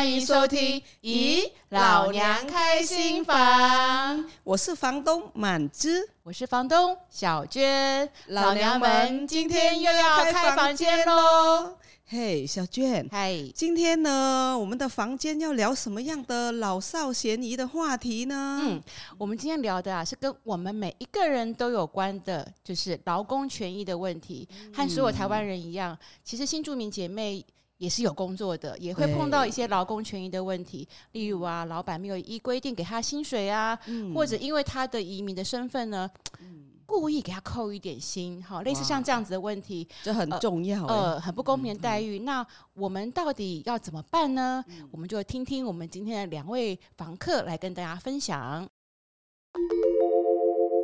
欢迎收听。咦，老娘开新房，我是房东满枝，我是房东小娟。老娘们今天又要开房间喽！嘿，小娟，嗨，今天呢，我们的房间要聊什么样的老少咸宜的话题呢？嗯，我们今天聊的啊，是跟我们每一个人都有关的，就是劳工权益的问题。和所有台湾人一样，其实新住民姐妹也是有工作的，也会碰到一些劳工权益的问题，例如啊，老板没有依规定给他薪水啊，嗯、或者因为他的移民的身份呢。嗯故意给他扣一点薪，好，类似像这样子的问题，这很重要，呃，很不公平的待遇。嗯嗯、那我们到底要怎么办呢？嗯、我们就听听我们今天的两位房客来跟大家分享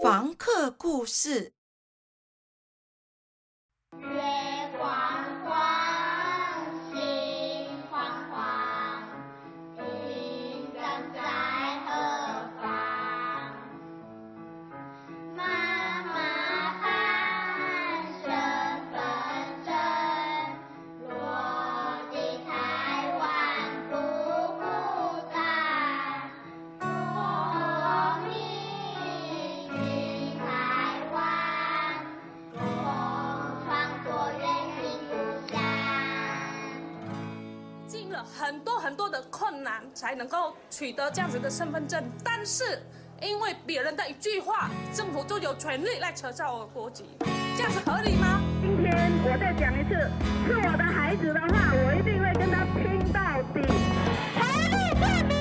房客故事。才能够取得这样子的身份证，但是因为别人的一句话，政府就有权利来撤销我的国籍，这样子合理吗？今天我再讲一次，是我的孩子的话，我一定会跟他拼到底。刚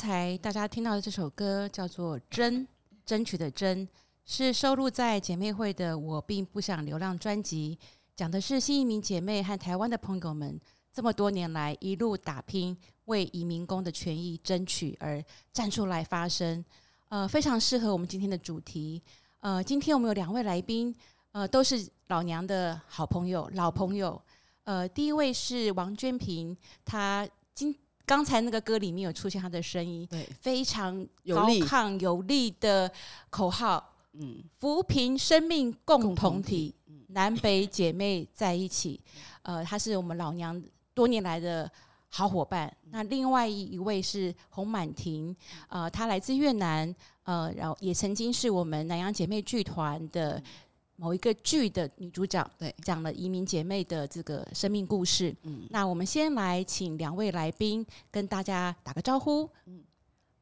才大家听到的这首歌叫做《争》，争取的争，是收录在姐妹会的《我并不想流浪》专辑，讲的是新移民姐妹和台湾的朋友们这么多年来一路打拼，为移民工的权益争取而站出来发声。呃，非常适合我们今天的主题。呃，今天我们有两位来宾，呃，都是老娘的好朋友、老朋友。呃，第一位是王娟萍，她今。刚才那个歌里面有出现他的声音，对，非常高亢有力的口号，嗯，扶贫生命共同体，南北姐妹在一起，呃，他是我们老娘多年来的好伙伴。嗯、那另外一位是洪满婷，呃，她来自越南，呃，然后也曾经是我们南洋姐妹剧团的。某一个剧的女主角，对，讲了移民姐妹的这个生命故事。嗯，那我们先来请两位来宾跟大家打个招呼。嗯，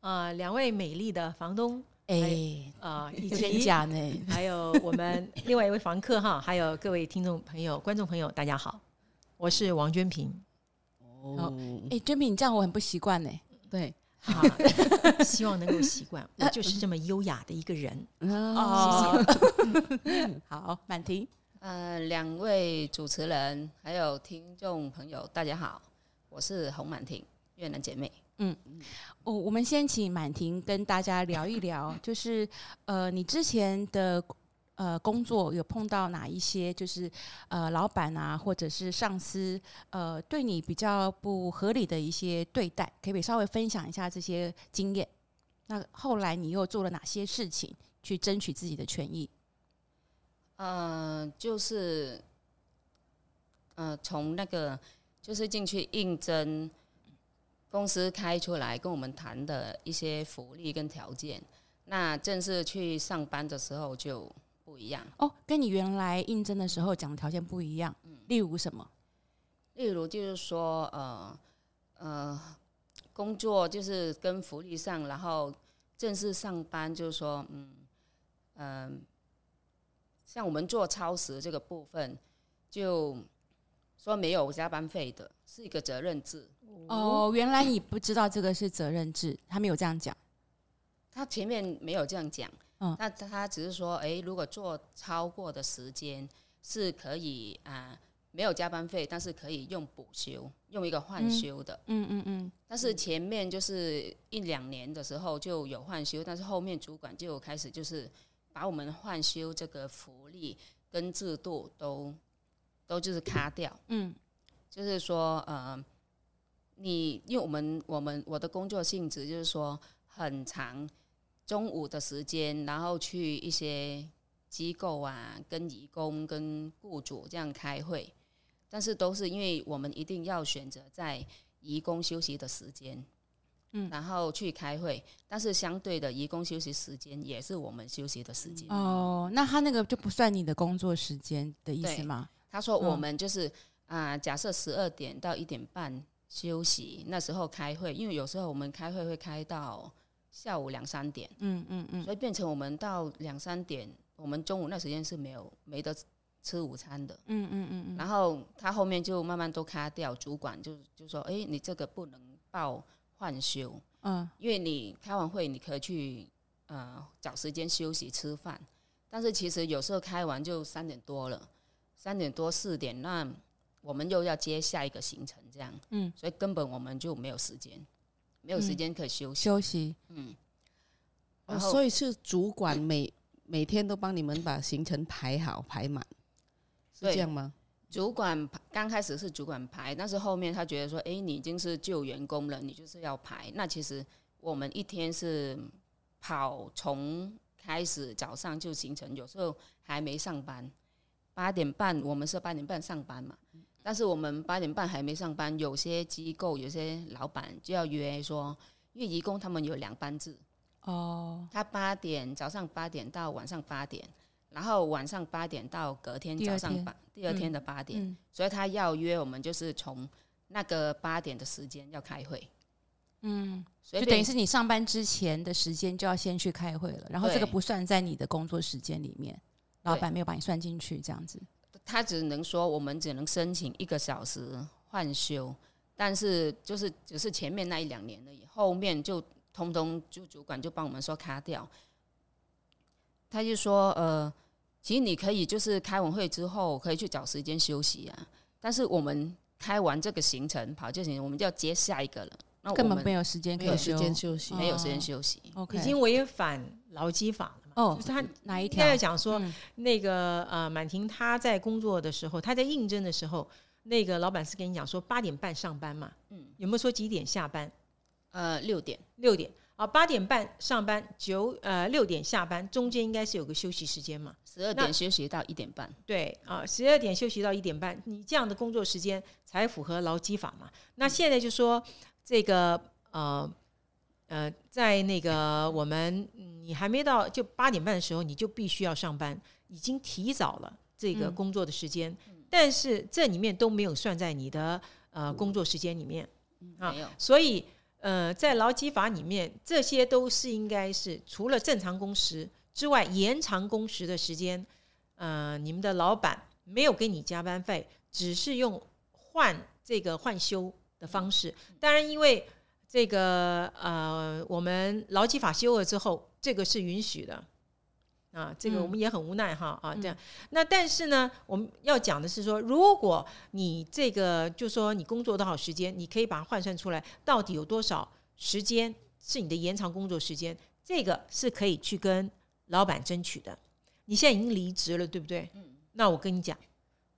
呃，两位美丽的房东，哎，啊，以有点及假呢。还有我们另外一位房客哈，还有各位听众朋友、观众朋友，大家好，我是王娟萍。哦，哎，娟萍，你这样我很不习惯呢。对，啊，希望能够习惯，我就是这么优雅的一个人。哦，好，满婷，呃，两位主持人还有听众朋友，大家好，我是洪满婷，越南姐妹。嗯，我我们先请满婷跟大家聊一聊，就是呃，你之前的呃工作有碰到哪一些，就是呃老板啊，或者是上司呃对你比较不合理的一些对待，可不可以稍微分享一下这些经验？那后来你又做了哪些事情去争取自己的权益？呃，就是呃，从那个就是进去应征。公司开出来跟我们谈的一些福利跟条件，那正式去上班的时候就不一样哦。跟你原来应征的时候讲的条件不一样，嗯，例如什么？例如就是说，呃呃，工作就是跟福利上，然后正式上班就是说，嗯嗯、呃，像我们做超时这个部分，就说没有加班费的，是一个责任制。哦，原来你不知道这个是责任制，他没有这样讲。他前面没有这样讲，嗯，那他只是说，哎，如果做超过的时间是可以啊、呃，没有加班费，但是可以用补休，用一个换休的，嗯嗯嗯。嗯，但是前面就是一两年的时候就有换休，但是后面主管就开始就是把我们换休这个福利跟制度都都就是卡掉，嗯，就是说，呃。你因为我们我们我的工作性质就是说很长，中午的时间，然后去一些机构啊，跟义工、跟雇主这样开会，但是都是因为我们一定要选择在义工休息的时间，嗯，然后去开会，但是相对的义工休息时间也是我们休息的时间。哦，那他那个就不算你的工作时间的意思吗？他说我们就是啊、呃，假设十二点到一点半。休息那时候开会，因为有时候我们开会会开到下午两三点，嗯嗯嗯，所以变成我们到两三点，我们中午那时间是没有没得吃午餐的，嗯嗯嗯，然后他后面就慢慢都卡掉，主管就就说，哎，你这个不能报换休，嗯，因为你开完会你可以去呃找时间休息吃饭，但是其实有时候开完就三点多了，三点多四点那。我们又要接下一个行程，这样，嗯，所以根本我们就没有时间，没有时间可休息，休息，嗯，哦，所以是主管每每天都帮你们把行程排好排满，是这样吗？主管刚开始是主管排，但是后面他觉得说，哎，你已经是旧员工了，你就是要排。那其实我们一天是跑从开始早上就行程，有时候还没上班，八点半我们是八点半上班嘛。但是我们八点半还没上班，有些机构、有些老板就要约说，因为移工他们有两班制哦，他八点早上八点到晚上八点，然后晚上八点到隔天早上八第二天的八点，所以他要约我们就是从那个八点的时间要开会，嗯，所以就等于是你上班之前的时间就要先去开会了，然后这个不算在你的工作时间里面，老板没有把你算进去，这样子。他只能说，我们只能申请一个小时换休，但是就是只是前面那一两年而已，后面就通通就主管就帮我们说卡掉。他就说，呃，其实你可以就是开完会之后可以去找时间休息啊，但是我们开完这个行程跑就行，我们就要接下一个了，那根本没有时间可以休没有时间休。息，没有时间休息，哦 okay、已经违反劳基法了。哦，就是他哪一条？他要讲说，嗯、那个呃，满婷他在工作的时候，他在应征的时候，那个老板是跟你讲说八点半上班嘛？嗯，有没有说几点下班？呃，六点，六点啊，八点半上班，九呃六点下班，中间应该是有个休息时间嘛？十二点休息到一点半。对啊，十二点休息到一点半，你这样的工作时间才符合劳基法嘛？那现在就说这个呃。呃，在那个我们你还没到就八点半的时候，你就必须要上班，已经提早了这个工作的时间，嗯、但是这里面都没有算在你的呃工作时间里面、嗯、啊，所以呃，在劳基法里面，这些都是应该是除了正常工时之外，延长工时的时间，呃，你们的老板没有给你加班费，只是用换这个换休的方式。当然，因为这个呃，我们劳基法修了之后，这个是允许的。啊，这个我们也很无奈哈、嗯、啊，这样。那但是呢，我们要讲的是说，如果你这个就说你工作多少时间，你可以把它换算出来，到底有多少时间是你的延长工作时间，这个是可以去跟老板争取的。你现在已经离职了，对不对？嗯。那我跟你讲，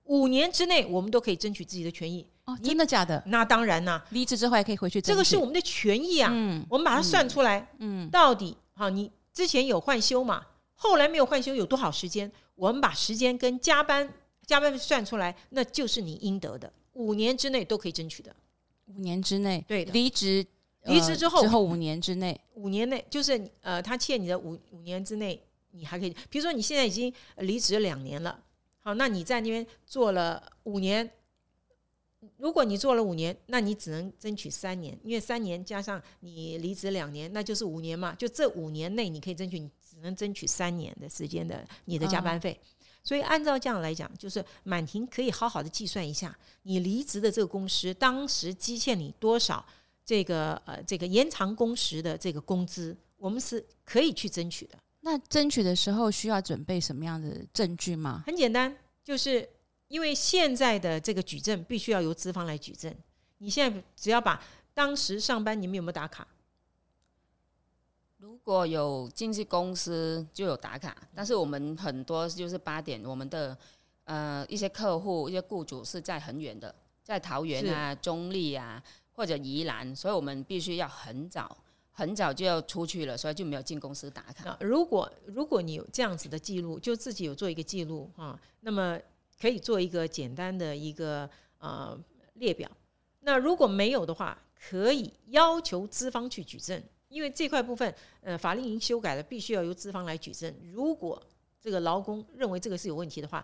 五年之内我们都可以争取自己的权益。哦，真的假的？那当然啦，离职之后还可以回去。这个是我们的权益啊。嗯。我们把它算出来。嗯。到底好，你之前有换休嘛？后来没有换休有多少时间？我们把时间跟加班加班算出来，那就是你应得的。五年之内都可以争取的。五年之内，对的，离职离职之后之后五年之内，五年内就是呃，他欠你的五五年之内，你还可以。比如说你现在已经离职两年了，好，那你在那边做了五年。如果你做了五年，那你只能争取三年，因为三年加上你离职两年，那就是五年嘛。就这五年内，你可以争取，你只能争取三年的时间的你的加班费。所以按照这样来讲，就是满庭可以好好的计算一下，你离职的这个公司当时积欠你多少这个呃这个延长工时的这个工资，我们是可以去争取的。那争取的时候需要准备什么样的证据吗？很简单，就是。因为现在的这个举证必须要由资方来举证，你现在只要把当时上班你们有没有打卡？如果有经纪公司就有打卡，但是我们很多就是八点，我们的呃一些客户、一些雇主是在很远的，在桃园啊、中立啊或者宜兰，所以我们必须要很早很早就要出去了，所以就没有进公司打卡。如果如果你有这样子的记录，就自己有做一个记录啊，那么。可以做一个简单的一个呃列表。那如果没有的话，可以要求资方去举证，因为这块部分呃法令已经修改了，必须要由资方来举证。如果这个劳工认为这个是有问题的话，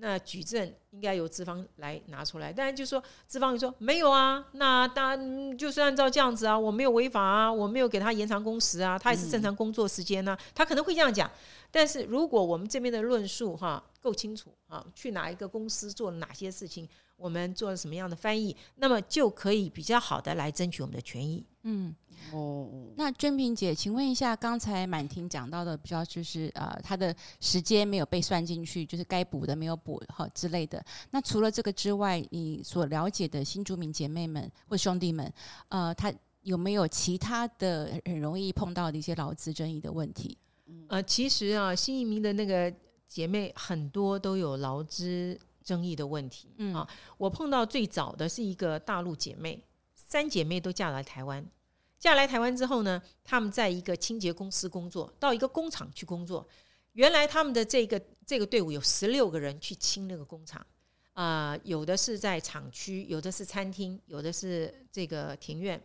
那举证应该由资方来拿出来，但是就说资方就说没有啊，那当然就是按照这样子啊，我没有违法啊，我没有给他延长工时啊，他也是正常工作时间呢、他可能会这样讲。但是如果我们这边的论述哈够清楚啊，去哪一个公司做了哪些事情，我们做了什么样的翻译，那么就可以比较好的来争取我们的权益。嗯。哦，那娟萍姐，请问一下，刚才满婷讲到的比较就是呃，她的时间没有被算进去，就是该补的没有补哈之类的。那除了这个之外，你所了解的新住民姐妹们或兄弟们，呃，他有没有其他的很容易碰到的一些劳资争议的问题？呃，其实啊，新移民的那个姐妹很多都有劳资争议的问题。嗯啊，我碰到最早的是一个大陆姐妹，三姐妹都嫁来台湾。嫁来台湾之后呢，她们在一个清洁公司工作，到一个工厂去工作。原来他们的这个这个队伍有十六个人去清那个工厂，啊、呃，有的是在厂区，有的是餐厅，有的是这个庭院。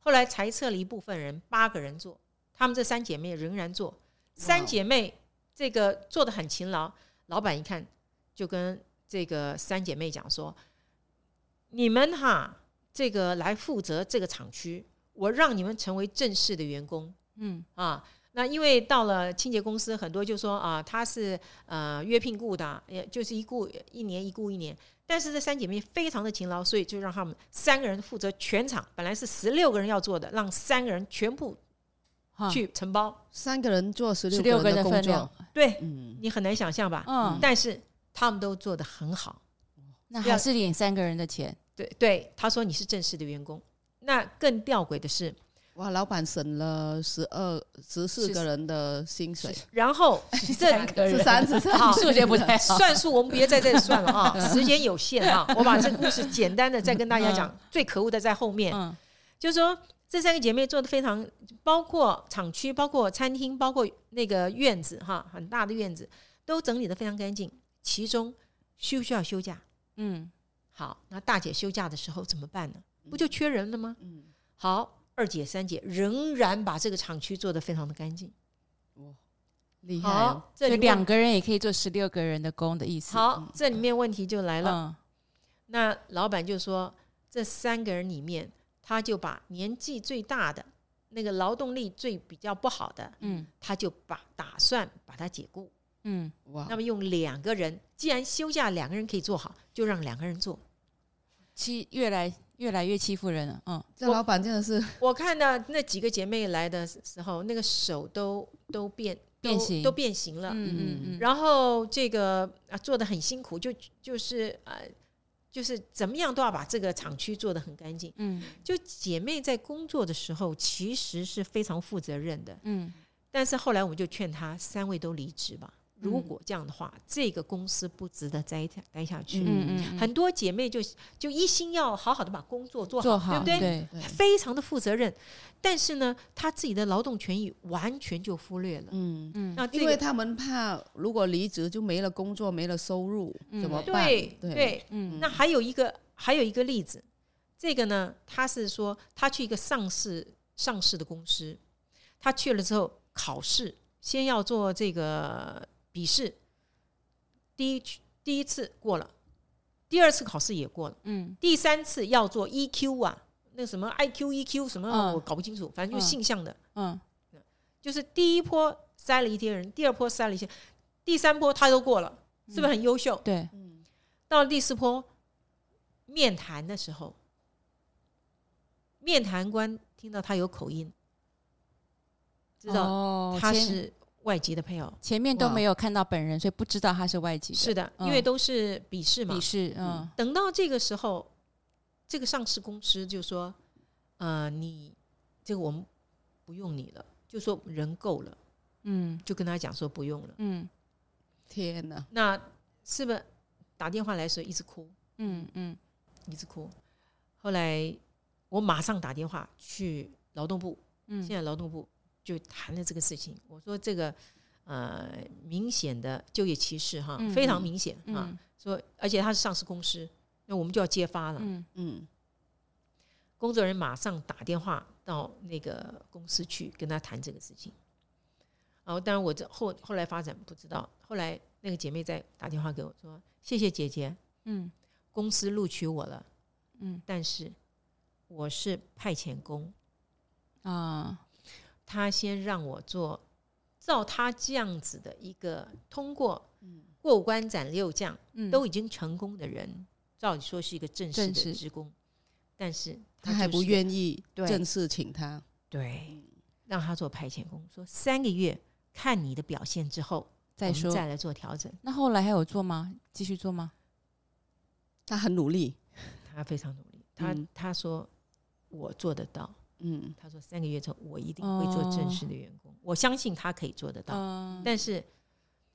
后来裁撤了一部分人，八个人做，她们这三姐妹仍然做。三姐妹这个做的很勤劳，老板一看就跟这个三姐妹讲说：“你们哈，这个来负责这个厂区。”我让你们成为正式的员工，嗯啊，那因为到了清洁公司，很多就说啊，他是呃约聘雇的，也就是一雇一年，一雇一年。但是这三姐妹非常的勤劳，所以就让他们三个人负责全场。本来是十六个人要做的，让三个人全部去承包，三个人做十六个人的工作。对，你很难想象吧？嗯，但是他们都做得很好，那还是领三个人的钱。对对，他说你是正式的员工。那更吊诡的是，哇，老板省了十二、十四个人的薪水，然后这十三、十三，好，数学不太好，算数我们别在这里算了啊，时间有限啊，我把这个故事简单的再跟大家讲。最可恶的在后面，就是说这三个姐妹做的非常，包括厂区、包括餐厅、包括那个院子哈，很大的院子都整理得非常干净。其中需不需要休假？嗯，好，那大姐休假的时候怎么办呢？不就缺人了吗？嗯，好，二姐、三姐仍然把这个厂区做得非常的干净。哇，厉害哦！好，这两个人也可以做十六个人的工的意思。好，这里面问题就来了。嗯，那老板就说，这三个人里面他就把年纪最大的那个劳动力最比较不好的，嗯他就把打算把他解雇。嗯，哇那么用两个人，既然休假两个人可以做好，就让两个人做。欺越来越来越欺负人了，嗯这老板真的是我看到那几个姐妹来的时候，那个手都都变变形都，变形了。嗯嗯嗯，然后这个啊做的很辛苦，就就是呃，就是怎么样都要把这个厂区做得很干净。嗯就姐妹在工作的时候，其实是非常负责任的。嗯但是后来我们就劝她三位都离职吧。如果这样的话，这个公司不值得待待下去。嗯嗯，很多姐妹就就一心要好好的把工作做好，做好对不对？对，对。非常的负责任，但是呢，她自己的劳动权益完全就忽略了。嗯，嗯。那这个因为他们怕如果离职就没了工作，没了收入，怎么办？对。对对，嗯。那还有一个还有一个例子，这个呢，他是说他去一个上市上市的公司，他去了之后考试，先要做这个笔试，第一第一次过了，第二次考试也过了，嗯。第三次要做 EQ 啊，那什么 IQ、EQ 什么嗯。我搞不清楚，反正就性向的，嗯。就是第一波筛了一些人，第二波筛了一些，第三波他都过了，是不是很优秀？对，到了第四波面谈的时候，面谈官听到他有口音，知道他是外籍的配偶。前面都没有看到本人，所以不知道他是外籍的，是的，嗯因为都是笔试嘛笔。试，嗯等到这个时候，这个上市公司就说：“呃，你这个我们不用你了，就说人够了，嗯就跟他讲说不用了。嗯天哪，那是不是打电话来的时候一直哭？嗯嗯一直哭。后来我马上打电话去劳动部，嗯，现在劳动部就谈了这个事情。我说这个呃明显的就业歧视哈，嗯非常明显啊。嗯说而且他是上市公司，那我们就要揭发了。嗯嗯，工作人员马上打电话到那个公司去跟他谈这个事情。然后当然我这后后来发展不知道，后来那个姐妹在打电话给我说：“谢谢姐姐，嗯公司录取我了，嗯但是我是派遣工。”啊，他先让我做，照他这样子的一个通过过关斩六将嗯。都已经成功的人，照理说是一个正式的职工，但是他还不愿意正式请他，对，让他做派遣工，说三个月看你的表现之后再说。再来做调整。那后来还有做吗？继续做吗？他很努力，他非常努力，他、嗯他说我做得到，嗯，他说三个月之后我一定会做正式的员工，我相信他可以做得到，嗯但是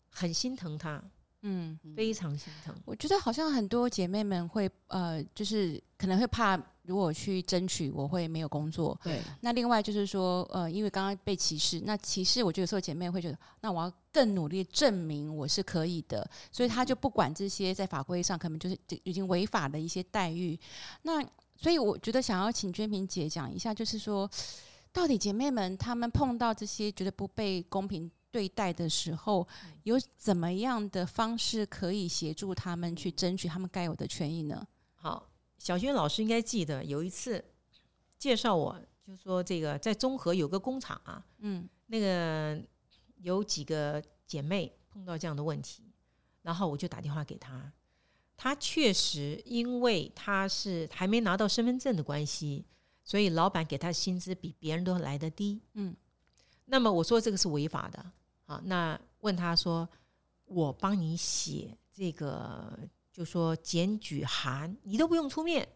很心疼他，嗯，非常心疼。我觉得好像很多姐妹们会呃，就是可能会怕，如果去争取，我会没有工作。对，那另外就是说，呃，因为刚刚被歧视，那歧视，我觉得有时候姐妹会觉得，那我要更努力证明我是可以的，所以他就不管这些在法规上可能就是已经违法的一些待遇。那所以我觉得想要请娟萍姐讲一下，就是说，到底姐妹们她们碰到这些觉得不被公平对待的时候，有怎么样的方式可以协助她们去争取她们该有的权益呢？好，小娟老师应该记得有一次介绍我，就说这个在中和有个工厂啊，嗯那个有几个姐妹碰到这样的问题，然后我就打电话给她。她确实因为他是还没拿到身份证的关系，所以老板给他的薪资比别人都来得低。嗯，那么我说这个是违法的啊。那问他说，我帮你写这个，就说检举函，你都不用出面，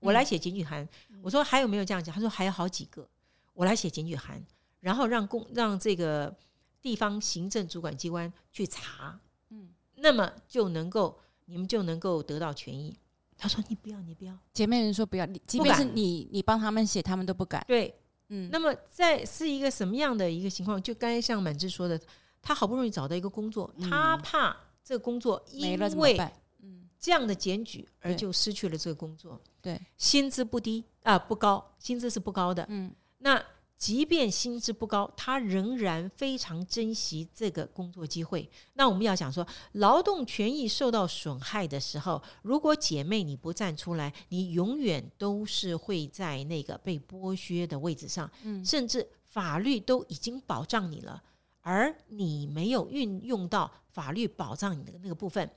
我来写检举函。我说还有没有这样讲？他说还有好几个，我来写检举函，然后让公让这个地方行政主管机关去查，嗯，那么就能够你们就能够得到权益。他说：“你不要，你不要。姐妹人说不要，你即便是你你帮他们写，他们都不敢”。对，嗯，那么在是一个什么样的一个情况？就刚才像满志说的，他好不容易找到一个工作，他怕这个工作因为？嗯，这样的检举而就失去了这个工作，对，薪资不低啊、不高，薪资是不高的。嗯那即便薪资不高，他仍然非常珍惜这个工作机会。那我们要想说，劳动权益受到损害的时候，如果姐妹你不站出来，你永远都是会在那个被剥削的位置上。嗯，甚至法律都已经保障你了，而你没有运用到法律保障你的那个部分。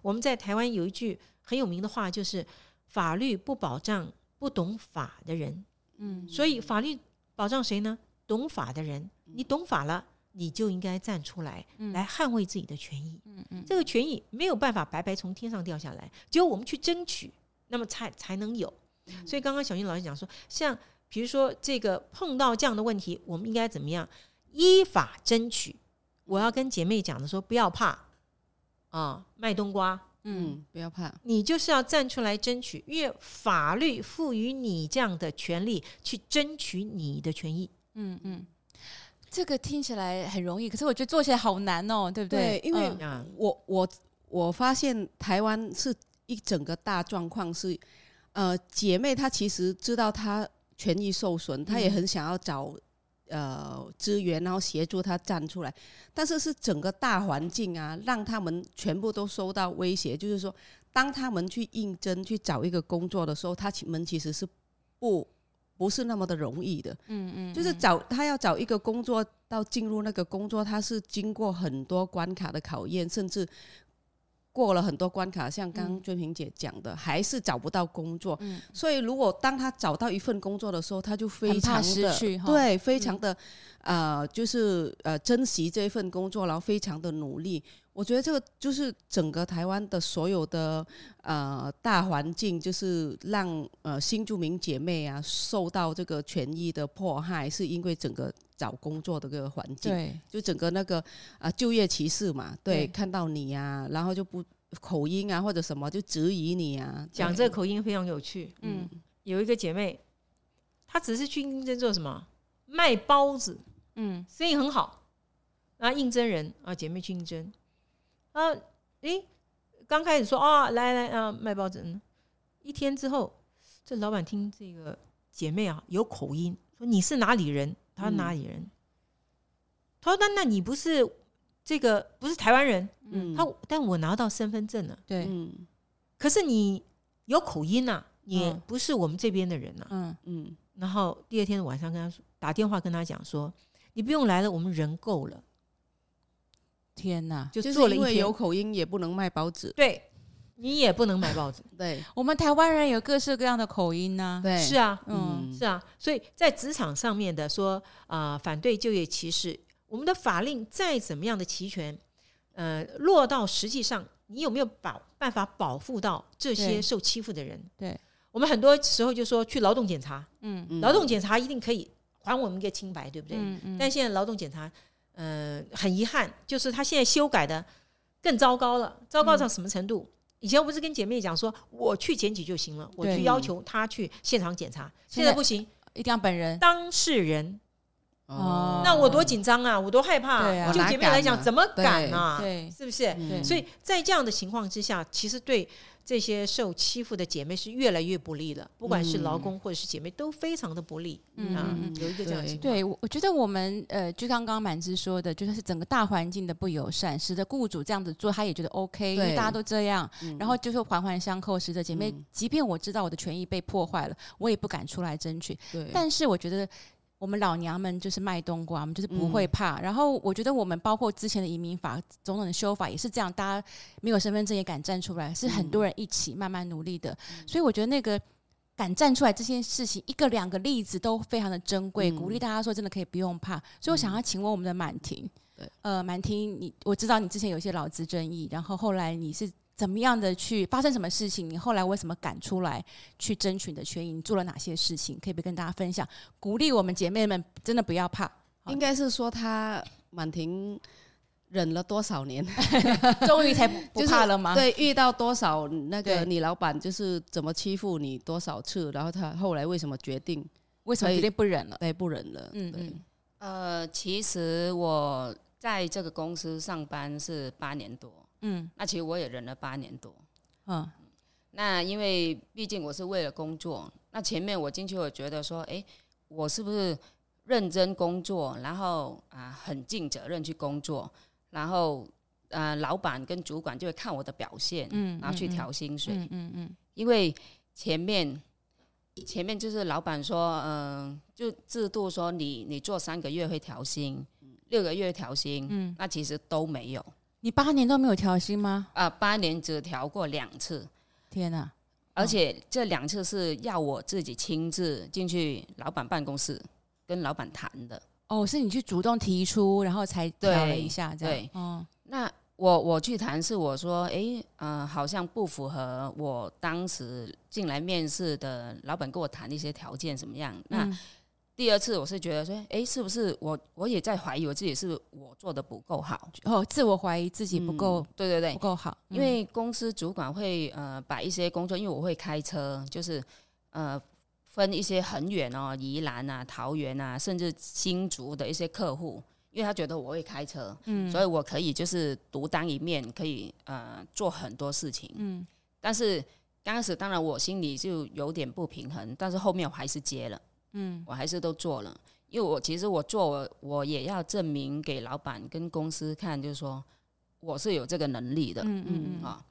我们在台湾有一句很有名的话，就是“法律不保障不懂法的人”。嗯，所以法律。保障谁呢？懂法的人，你懂法了，你就应该站出来，来捍卫自己的权益。嗯嗯，这个权益没有办法白白从天上掉下来，只有我们去争取，那么才才能有。所以刚刚小英老师讲说，像比如说这个碰到这样的问题，我们应该怎么样依法争取？我要跟姐妹讲的说，不要怕啊，卖冬瓜。嗯，不要怕，你就是要站出来争取，因为法律赋予你这样的权利去争取你的权益。嗯嗯，这个听起来很容易，可是我觉得做起来好难哦，对不对？对，因为我我我发现台湾是一整个大状况是，呃，姐妹她其实知道她权益受损，她也很想要找。呃，资源，然后协助他站出来，但是是整个大环境啊，让他们全部都受到威胁。就是说，当他们去应征去找一个工作的时候，他们其实是不不是那么的容易的。嗯嗯，嗯，就是找他要找一个工作，到进入那个工作，他是经过很多关卡的考验，甚至。过了很多关卡，像刚刚娟萍姐讲的，嗯，还是找不到工作。嗯，所以如果当他找到一份工作的时候，他就非常的失去，对，非常的，嗯，呃，就是呃珍惜这一份工作，然后非常的努力。我觉得这个就是整个台湾的所有的呃大环境，就是让呃新住民姐妹啊受到这个权益的迫害，是因为整个找工作的这个环境，对，就整个那个啊、呃、就业歧视嘛，对，对。看到你呀、啊，然后就不口音啊或者什么就质疑你啊，讲这个口音非常有趣。嗯，有一个姐妹，她只是去应征做什么？卖包子，嗯，生意很好，然后应征人啊，姐妹去应征。啊，诶，刚开始说啊，来来啊，卖包子。嗯，一天之后，这老板听这个姐妹啊有口音，说你是哪里人？他说哪里人？嗯、他说那那你不是这个不是台湾人？嗯，他但我拿到身份证了，对，嗯，可是你有口音呐、啊，你不是我们这边的人呐、啊，嗯。嗯。然后第二天晚上跟他说，打电话跟他讲说，你不用来了，我们人够了。天呐，就做了一天，有口音也不能卖包子，对，你也不能买报纸。对，我们台湾人有各式各样的口音呢、啊。对，是啊，嗯，是啊，所以在职场上面的说啊、呃，反对就业歧视，我们的法令再怎么样的齐全，呃，落到实际上，你有没有保办法保护到这些受欺负的人？对，对我们很多时候就说去劳动检查，嗯，劳动检查一定可以还我们一个清白，对不对？嗯嗯。但现在劳动检查。呃，很遗憾，就是他现在修改的更糟糕了，糟糕到什么程度？嗯、以前我不是跟姐妹讲说，我去检举就行了，我去要求他去现场检查，现在不行，一定要本人当事人。哦，那我多紧张啊，我多害怕、啊。就姐妹来讲，怎么敢啊？对，是不是？所以在这样的情况之下，其实对。这些受欺负的姐妹是越来越不利了，不管是劳工或者是姐妹，都非常的不利。嗯，啊、有一个这样的情况。对，我我觉得我们呃，就刚刚满枝说的，就是整个大环境的不友善，使得雇主这样子做，他也觉得 OK，因为大家都这样，然后就是环环相扣，使得姐妹，即便我知道我的权益被破坏了，我也不敢出来争取。对，但是我觉得。我们老娘们就是卖冬瓜，我们就是不会怕。嗯、然后我觉得我们包括之前的移民法、种种的修法也是这样，大家没有身份证也敢站出来，是很多人一起慢慢努力的。嗯、所以我觉得那个敢站出来这件事情，一个两个例子都非常的珍贵，嗯、鼓励大家说真的可以不用怕。所以我想要请问我们的满婷，嗯，呃，满婷，你我知道你之前有一些劳资争议，然后后来你是。怎么样的去发生什么事情？你后来为什么敢出来去争取你的权益？你做了哪些事情？可以不可以跟大家分享？鼓励我们姐妹们真的不要怕。应该是说她满婷忍了多少年，终于才不怕了吗？对，遇到多少那个你老板就是怎么欺负你多少次，然后他后来为什么决定？为什么决定不忍了？对，不忍了。嗯对嗯。呃，其实我在这个公司上班是八年多。嗯，那其实我也忍了八年多，嗯，那因为毕竟我是为了工作，那前面我进去我觉得说，哎，我是不是认真工作，然后啊、呃、很尽责任去工作，然后呃老板跟主管就会看我的表现，嗯，然后去调薪水，嗯嗯，嗯，嗯，因为前面前面就是老板说，嗯、呃，就制度说你你做三个月会调薪，六个月调薪，嗯，那其实都没有，你八年都没有调薪吗？啊、呃，八年只调过两次，天哪！而且这两次是要我自己亲自进去老板办公室跟老板谈的。哦，是你去主动提出，然后才调了一下这样。对，哦，那我我去谈是我说，哎，嗯、呃，好像不符合我当时进来面试的老板跟我谈的一些条件怎么样？那。嗯第二次我是觉得说，哎，是不是我我也在怀疑我自己是我做的不够好？哦，自我怀疑自己不够，嗯、对对对，不够好。因为公司主管会呃把一些工作，因为我会开车，就是呃分一些很远哦，宜兰啊、桃园啊，甚至新竹的一些客户，因为他觉得我会开车，嗯，所以我可以就是独当一面，可以呃做很多事情，嗯。但是刚开始当然我心里就有点不平衡，但是后面我还是接了。嗯，我还是都做了，因为我其实我做我我也要证明给老板跟公司看，就是说我是有这个能力的，嗯嗯嗯啊。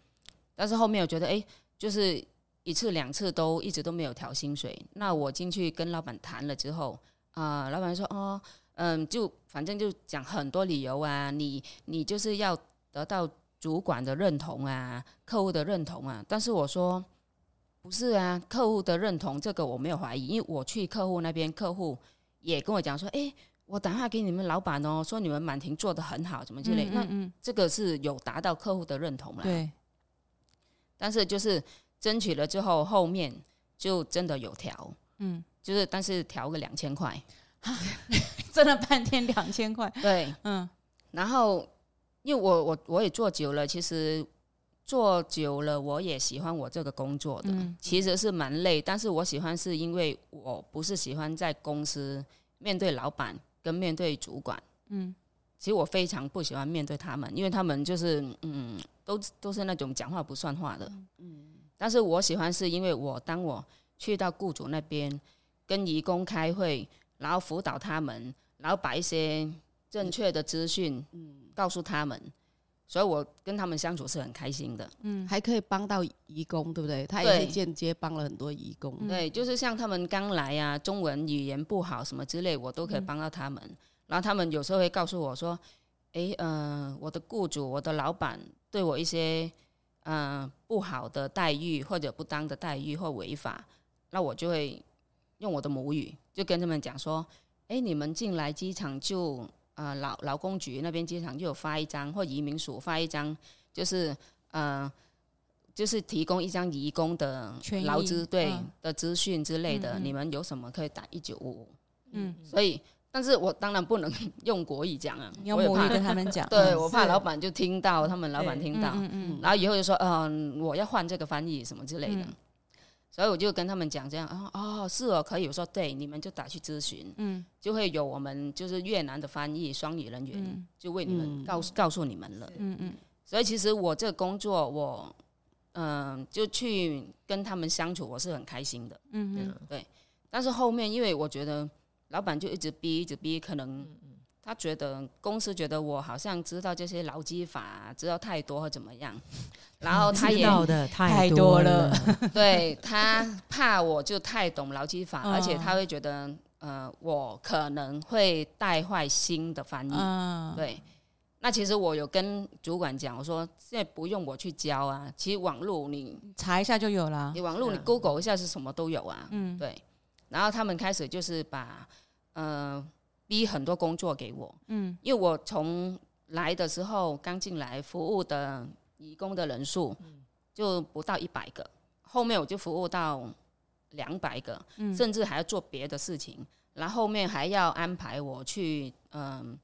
但是后面我觉得，哎，就是一次两次都一直都没有调薪水，那我进去跟老板谈了之后，啊、呃，老板说，哦，嗯，就反正就讲很多理由啊，你你就是要得到主管的认同啊，客户的认同啊，但是我说。不是啊，客户的认同这个我没有怀疑，因为我去客户那边，客户也跟我讲说，哎，我打电话给你们老板哦，说你们满庭做的很好，怎么之类。嗯嗯嗯，那这个是有达到客户的认同了。对。但是就是争取了之后，后面就真的有调，嗯，就是但是调个两千块，争了 半天两千块。对，嗯。然后因为我我我也做久了，其实。做久了，我也喜欢我这个工作的，嗯、其实是蛮累，但是我喜欢是因为我不是喜欢在公司面对老板跟面对主管，嗯，其实我非常不喜欢面对他们，因为他们就是嗯，都都是那种讲话不算话的，嗯，但是我喜欢是因为我当我去到雇主那边跟义工开会，然后辅导他们，然后把一些正确的资讯嗯。告诉他们。所以我跟他们相处是很开心的，嗯，还可以帮到义工，对不对？他也是间接帮了很多义工，对，就是像他们刚来啊，中文语言不好什么之类，我都可以帮到他们。嗯、然后他们有时候会告诉我说：“诶，嗯、呃，我的雇主，我的老板对我一些嗯、呃、不好的待遇或者不当的待遇或违法，那我就会用我的母语就跟他们讲说：诶，你们进来机场就。”呃，劳劳工局那边经常就有发一张，或移民署发一张，就是呃，就是提供一张移工的劳资对、嗯、的资讯之类的。嗯嗯、你们有什么可以打一九五五。嗯，所以，但是我当然不能 用国语讲啊，用母语跟他们讲。对，我怕老板就听到，他们老板听到，嗯嗯，然后以后就说，嗯、呃，我要换这个翻译什么之类的。嗯所以我就跟他们讲这样啊，哦，是哦，可以。我说对，你们就打去咨询，嗯，就会有我们就是越南的翻译双语人员，嗯、就为你们告诉、嗯、告诉你们了，嗯嗯。所以其实我这个工作，我嗯、呃，就去跟他们相处，我是很开心的，嗯嗯，对。但是后面因为我觉得老板就一直逼，一直逼，可能。他觉得公司觉得我好像知道这些劳基法，知道太多或怎么样，然后他也知道的太多了，对，他怕我就太懂劳基法，而且他会觉得呃我可能会带坏新的翻译，对。那其实我有跟主管讲，我说现在不用我去教啊，其实网络你查一下就有了，你网络你 Google 一下是什么都有啊，嗯，对。然后他们开始就是把呃。逼很多工作给我，嗯，因为我从来的时候刚进来服务的义工的人数就不到一百个，后面我就服务到两百个，嗯，甚至还要做别的事情，然后后面还要安排我去嗯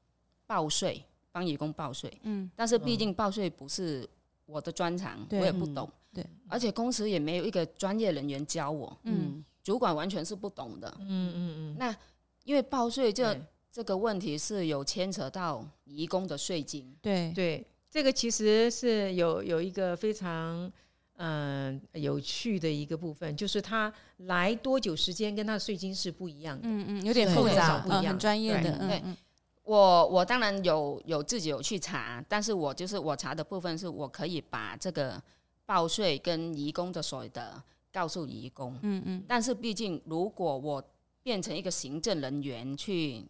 报税，帮义工报税，嗯，但是毕竟报税不是我的专长，我也不懂，对，而且公司也没有一个专业人员教我，嗯，主管完全是不懂的，嗯嗯嗯，那。因为报税这这个问题是有牵扯到移工的税金，对对，这个其实是有有一个非常嗯、呃、有趣的一个部分，就是他来多久时间跟他的税金是不一样的。嗯嗯，有点复杂，不一样嗯很专业的。对嗯对嗯我我当然有有自己有去查，但是我就是我查的部分是我可以把这个报税跟移工的所得告诉移工。嗯嗯，但是毕竟如果我变成一个行政人员去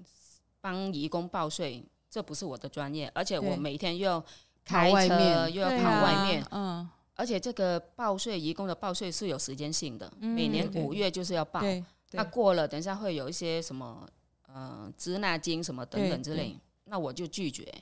帮义工报税，这不是我的专业，而且我每天又要跑开车又要跑外面，而且这个报税义工的报税是有时间性的，嗯每年五月就是要报。那过了，等一下会有一些什么呃滞纳金什么等等之类，那我就拒绝。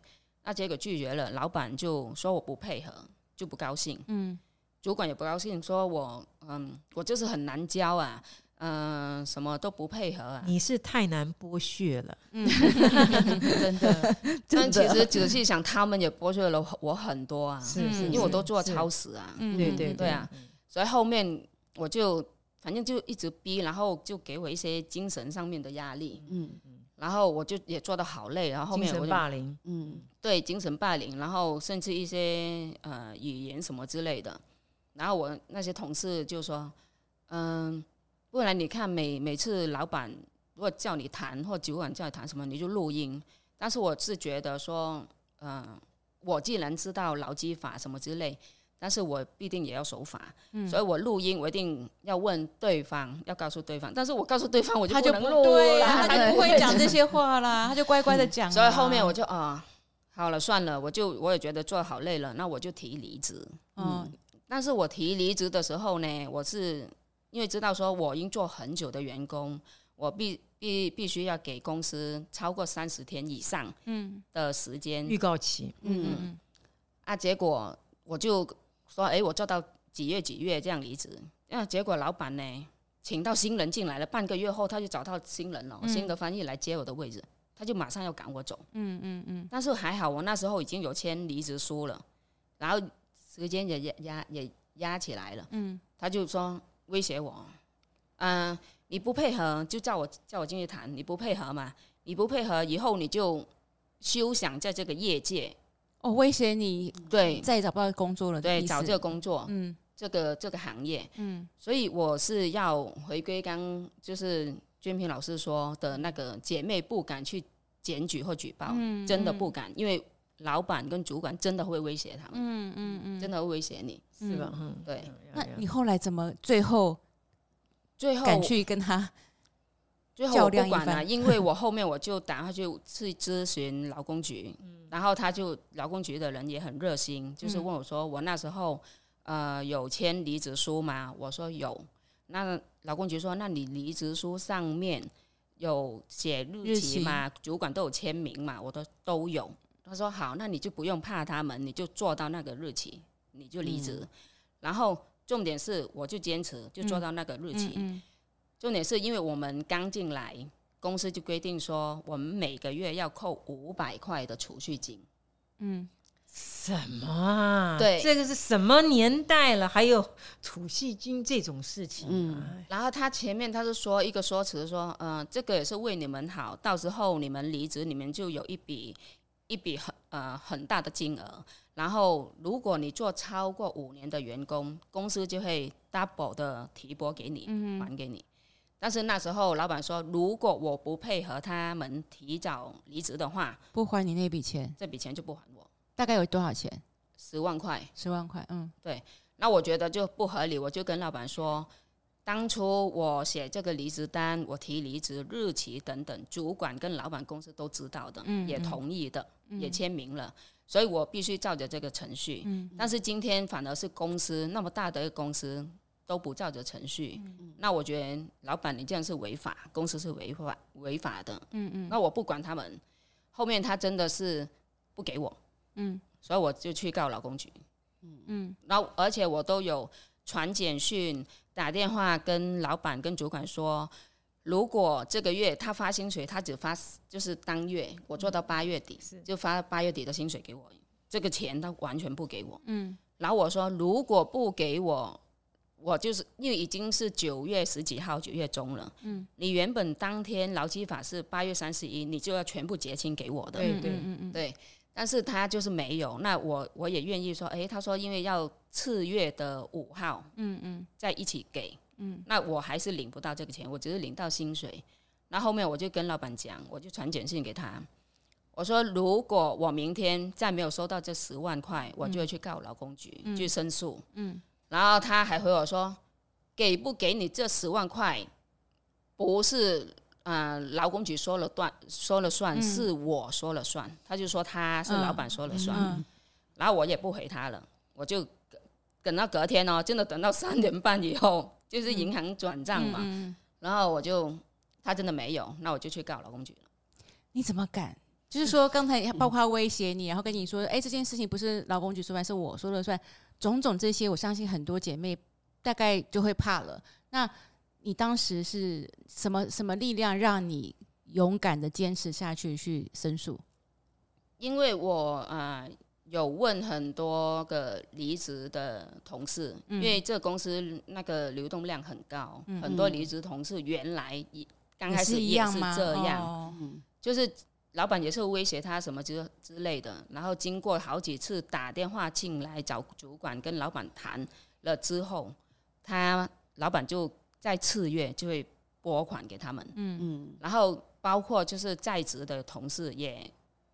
那结果拒绝了，老板就说我不配合，就不高兴。嗯。主管也不高兴，说我嗯，我就是很难教啊，嗯、什么都不配合啊。你是太难剥削了，嗯，真的。但其实仔细想，他们也剥削了我很多啊，是是，因为我都做超时啊，嗯对对对。啊，所以后面我就反正就一直逼，然后就给我一些精神上面的压力，嗯。然后我就也做的好累，然后后面我就霸凌，嗯对精神霸凌，然后甚至一些呃语言什么之类的，然后我那些同事就说，嗯、不然你看每每次老板如果叫你谈或主管叫你谈什么，你就录音。但是我是觉得说，嗯、我既然知道劳基法什么之类，但是我必定也要守法，嗯所以我录音我一定要问对方，要告诉对方，但是我告诉对方我就不录对他就不会讲这些话啦，他就乖乖的讲啊。所以后面我就啊、好了算了，我就我也觉得做好累了，那我就提离职。嗯但是我提离职的时候呢，我是因为知道说我已经做很久的员工，我必必必须要给公司超过三十天以上嗯的时间预告期，嗯嗯啊。结果我就说，哎，我做到几月几月这样离职。那结果老板呢，请到新人进来了，半个月后他就找到新人了，新的翻译来接我的位置，他就马上要赶我走。嗯嗯嗯但是还好，我那时候已经有签离职书了，然后时间也压压也压起来了。嗯他就说威胁我，嗯、你不配合就叫我叫我进去谈，你不配合嘛，你不配合以后你就休想在这个业界。哦，威胁你对。再也找不到工作了对找这个工作，嗯。这个这个行业，嗯。所以我是要回归刚就是娟平老师说的那个姐妹不敢去检举或举报，嗯。真的不敢，因为老板跟主管真的会威胁他们，嗯嗯嗯，真的会威胁你。是吧？嗯，对，那你后来怎么最后最后敢去跟他？最后我不管了、因为我后面我就打算去去咨询劳工局，然后他就劳工局的人也很热心，就是问我说我那时候呃有签离职书吗？我说有。那劳工局说，那你离职书上面有写日期吗？主管都有签名嘛？我都都有。他说好，那你就不用怕他们，你就做到那个日期，你就离职。然后重点是，我就坚持就做到那个日期。嗯重点是因为我们刚进来，公司就规定说，我们每个月要扣五百块的储蓄金。嗯什么啊？对这个是什么年代了？还有储蓄金这种事情、嗯啊？然后他前面他是说一个说辞说，嗯、这个也是为你们好，到时候你们离职，你们就有一笔一笔很呃很大的金额。然后如果你做超过五年的员工，公司就会 double 的提拨给你，还给你。但是那时候老板说，如果我不配合他们提早离职的话，不还你那笔钱，这笔钱就不还我大概有多少钱？十万块。十万块。嗯对那我觉得就不合理，我就跟老板说，当初我写这个离职单，我提离职日期等等，主管跟老板公司都知道的，嗯也同意的，也签名了，所以我必须照着这个程序。嗯但是今天反而是公司那么大的一个公司都不照着程序，那我觉得老板你这样是违法，公司是违法违法的。嗯嗯。那我不管他们，后面他真的是不给我，嗯。所以我就去告劳工局。嗯。然后而且我都有传简讯、打电话跟老板、跟主管说，如果这个月他发薪水，他只发就是当月，我做到八月底，就发八月底的薪水给我，这个钱他完全不给我。嗯然后我说，如果不给我，我就是因为已经是九月十几号，九月中了。嗯，你原本当天劳基法是八月三十一，你就要全部结清给我的。对对嗯嗯对，但是他就是没有。那我我也愿意说，哎，他说因为要次月的五号，嗯嗯，在一起给，嗯，那我还是领不到这个钱，我只是领到薪水。那后面我就跟老板讲，我就传简讯给他，我说如果我明天再没有收到这十万块，我就会去告劳工局、嗯、去申诉。嗯，然后他还回我说，给不给你这十万块，不是。嗯，劳工局说了断，说了算，是我说了算。他就说他是老板说了算，然后我也不回他了，我就等到隔天哦，真的等到三点半以后，就是银行转账嘛，然后我就他真的没有，那我就去告劳工局了。你怎么敢？就是说刚才包括威胁你，然后跟你说，哎，这件事情不是劳工局说了算，是我说了算，种种这些，我相信很多姐妹大概就会怕了。那。你当时是什么什么力量让你勇敢的坚持下去去申诉？因为我啊、呃、有问很多个离职的同事，嗯、因为这公司那个流动量很高，嗯、很多离职同事原来一刚开始也是这样，哦、就是老板也是威胁他什么之之类的，然后经过好几次打电话进来找主管跟老板谈了之后，他老板就。在次月就会拨款给他们，嗯。嗯，然后包括就是在职的同事也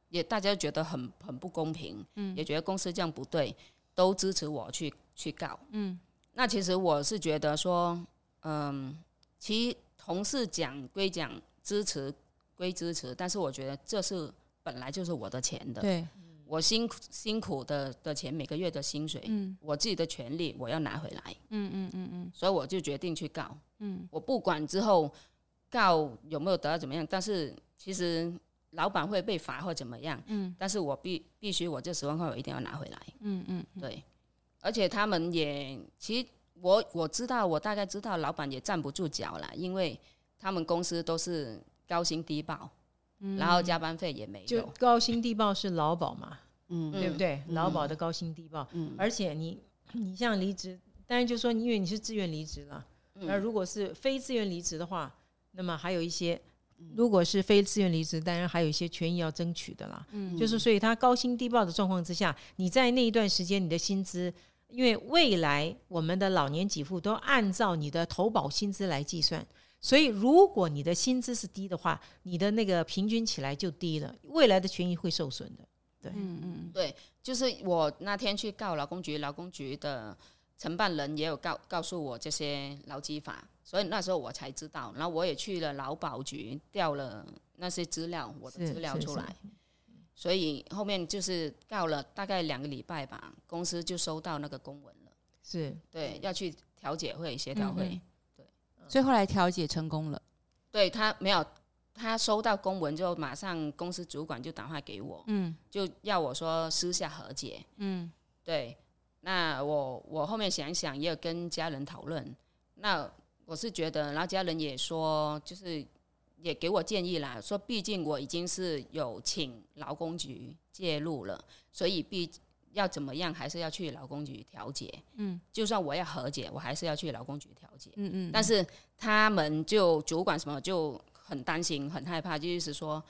也大家觉得很很不公平，嗯，也觉得公司这样不对，都支持我去去告，嗯，那其实我是觉得说，嗯，其同事讲归讲支持归支持，但是我觉得这是本来就是我的钱的，对。我辛苦辛苦的的钱，每个月的薪水，嗯，我自己的权利我要拿回来，嗯嗯嗯嗯，所以我就决定去告，嗯，我不管之后告有没有得到怎么样，但是其实老板会被罚或怎么样，嗯，但是我必必须我这十万块我一定要拿回来，嗯嗯，对，而且他们也其实我我知道我大概知道老板也站不住脚了，因为他们公司都是高薪低报。然后加班费也没有，就高薪低报是劳保嘛，嗯，对不对？劳保的高薪低报，嗯，而且你你像离职，当然就说因为你是自愿离职了，那如果是非自愿离职的话，那么还有一些，如果是非自愿离职，当然还有一些权益要争取的啦，嗯，就是所以他高薪低报的状况之下，你在那一段时间你的薪资，因为未来我们的老年给付都按照你的投保薪资来计算。所以，如果你的薪资是低的话，你的那个平均起来就低了，未来的权益会受损的。对，嗯嗯，对，就是我那天去告劳工局，劳工局的承办人也有告告诉我这些劳基法，所以那时候我才知道。然后我也去了劳保局调了那些资料，我的资料出来。所以后面就是告了大概两个礼拜吧，公司就收到那个公文了。是对，要去调解会协调会。嗯所以后来调解成功了，对他没有，他收到公文之后马上公司主管就打电话给我，嗯，就要我说私下和解，嗯，对，那我我后面想一想也有跟家人讨论，那我是觉得，然后家人也说，就是也给我建议啦，说毕竟我已经是有请劳工局介入了，所以毕。要怎么样，还是要去劳工局调解。嗯，就算我要和解，我还是要去劳工局调解。嗯嗯。但是他们就主管什么就很担心、很害怕，就是说，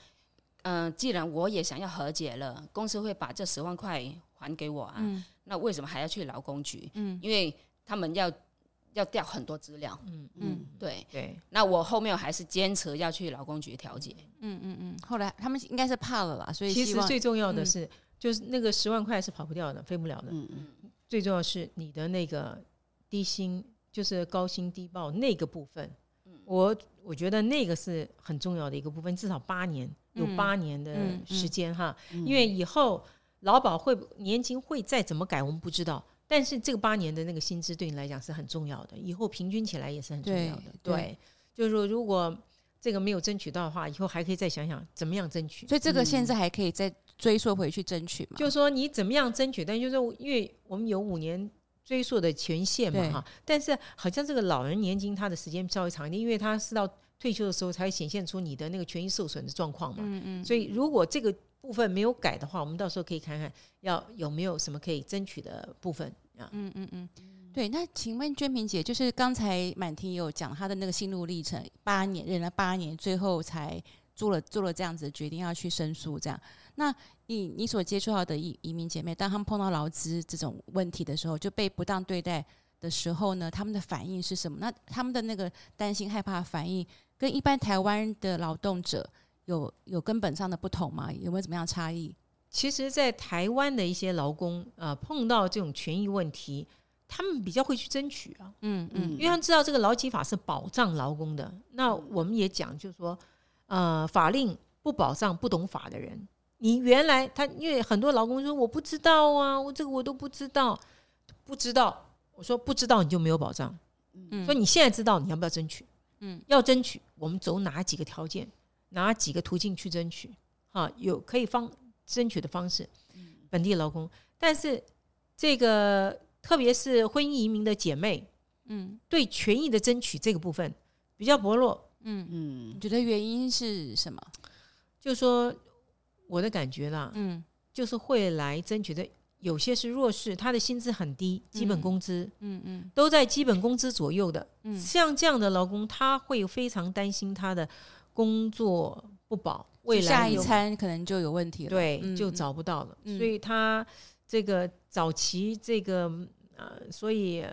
嗯、呃，既然我也想要和解了，公司会把这十万块还给我啊？嗯、那为什么还要去劳工局？嗯，因为他们要要调很多资料。嗯嗯，对对。那我后面还是坚持要去劳工局调解。嗯嗯嗯。后来他们应该是怕了啦，所以其实最重要的是。嗯就是那个十万块是跑不掉的，飞不了的。嗯嗯。最重要是你的那个低薪，就是高薪低报那个部分。嗯。我我觉得那个是很重要的一个部分，至少八年，有八年的时间哈。因为以后劳保会年金会再怎么改，我们不知道。但是这个八年的那个薪资对你来讲是很重要的，以后平均起来也是很重要的。对。就是说，如果这个没有争取到的话，以后还可以再想想怎么样争取。所以这个现在还可以再。追溯回去争取嘛？就是说你怎么样争取？但就是说，因为我们有五年追溯的权限嘛，哈。但是好像这个老人年金，他的时间稍微长一点，因为他是到退休的时候才会显现出你的那个权益受损的状况嘛。嗯嗯。所以如果这个部分没有改的话，我们到时候可以看看要有没有什么可以争取的部分啊。嗯嗯嗯。对，那请问娟萍姐，就是刚才满婷有讲她的那个心路历程，八年忍了八年，最后才做了做了这样子的决定，要去申诉这样。那你你所接触到的移移民姐妹，当他们碰到劳资这种问题的时候，就被不当对待的时候呢，他们的反应是什么？那他们的那个担心害怕的反应，跟一般台湾的劳动者有有根本上的不同吗？有没有怎么样差异？其实，在台湾的一些劳工，呃，碰到这种权益问题，他们比较会去争取啊，嗯嗯，因为他们知道这个劳基法是保障劳工的。那我们也讲，就是说，呃，法令不保障不懂法的人。你原来他，因为很多劳工说我不知道啊，我这个我都不知道，不知道。我说不知道你就没有保障。嗯，所以你现在知道，你要不要争取？嗯，要争取，我们走哪几个条件，哪几个途径去争取？啊，有可以方。争取的方式，本地劳工，但是这个特别是婚姻移民的姐妹，嗯，对权益的争取这个部分比较薄弱，嗯。嗯，你觉得原因是什么？就是说我的感觉啦，嗯，就是会来争取的有些是弱势，他的薪资很低，基本工资，嗯嗯，都在基本工资左右的，嗯，像这样的劳工，他会非常担心他的工作不保。未来下一餐可能就有问题了，对，嗯、就找不到了。嗯、所以他这个早期这个呃，所以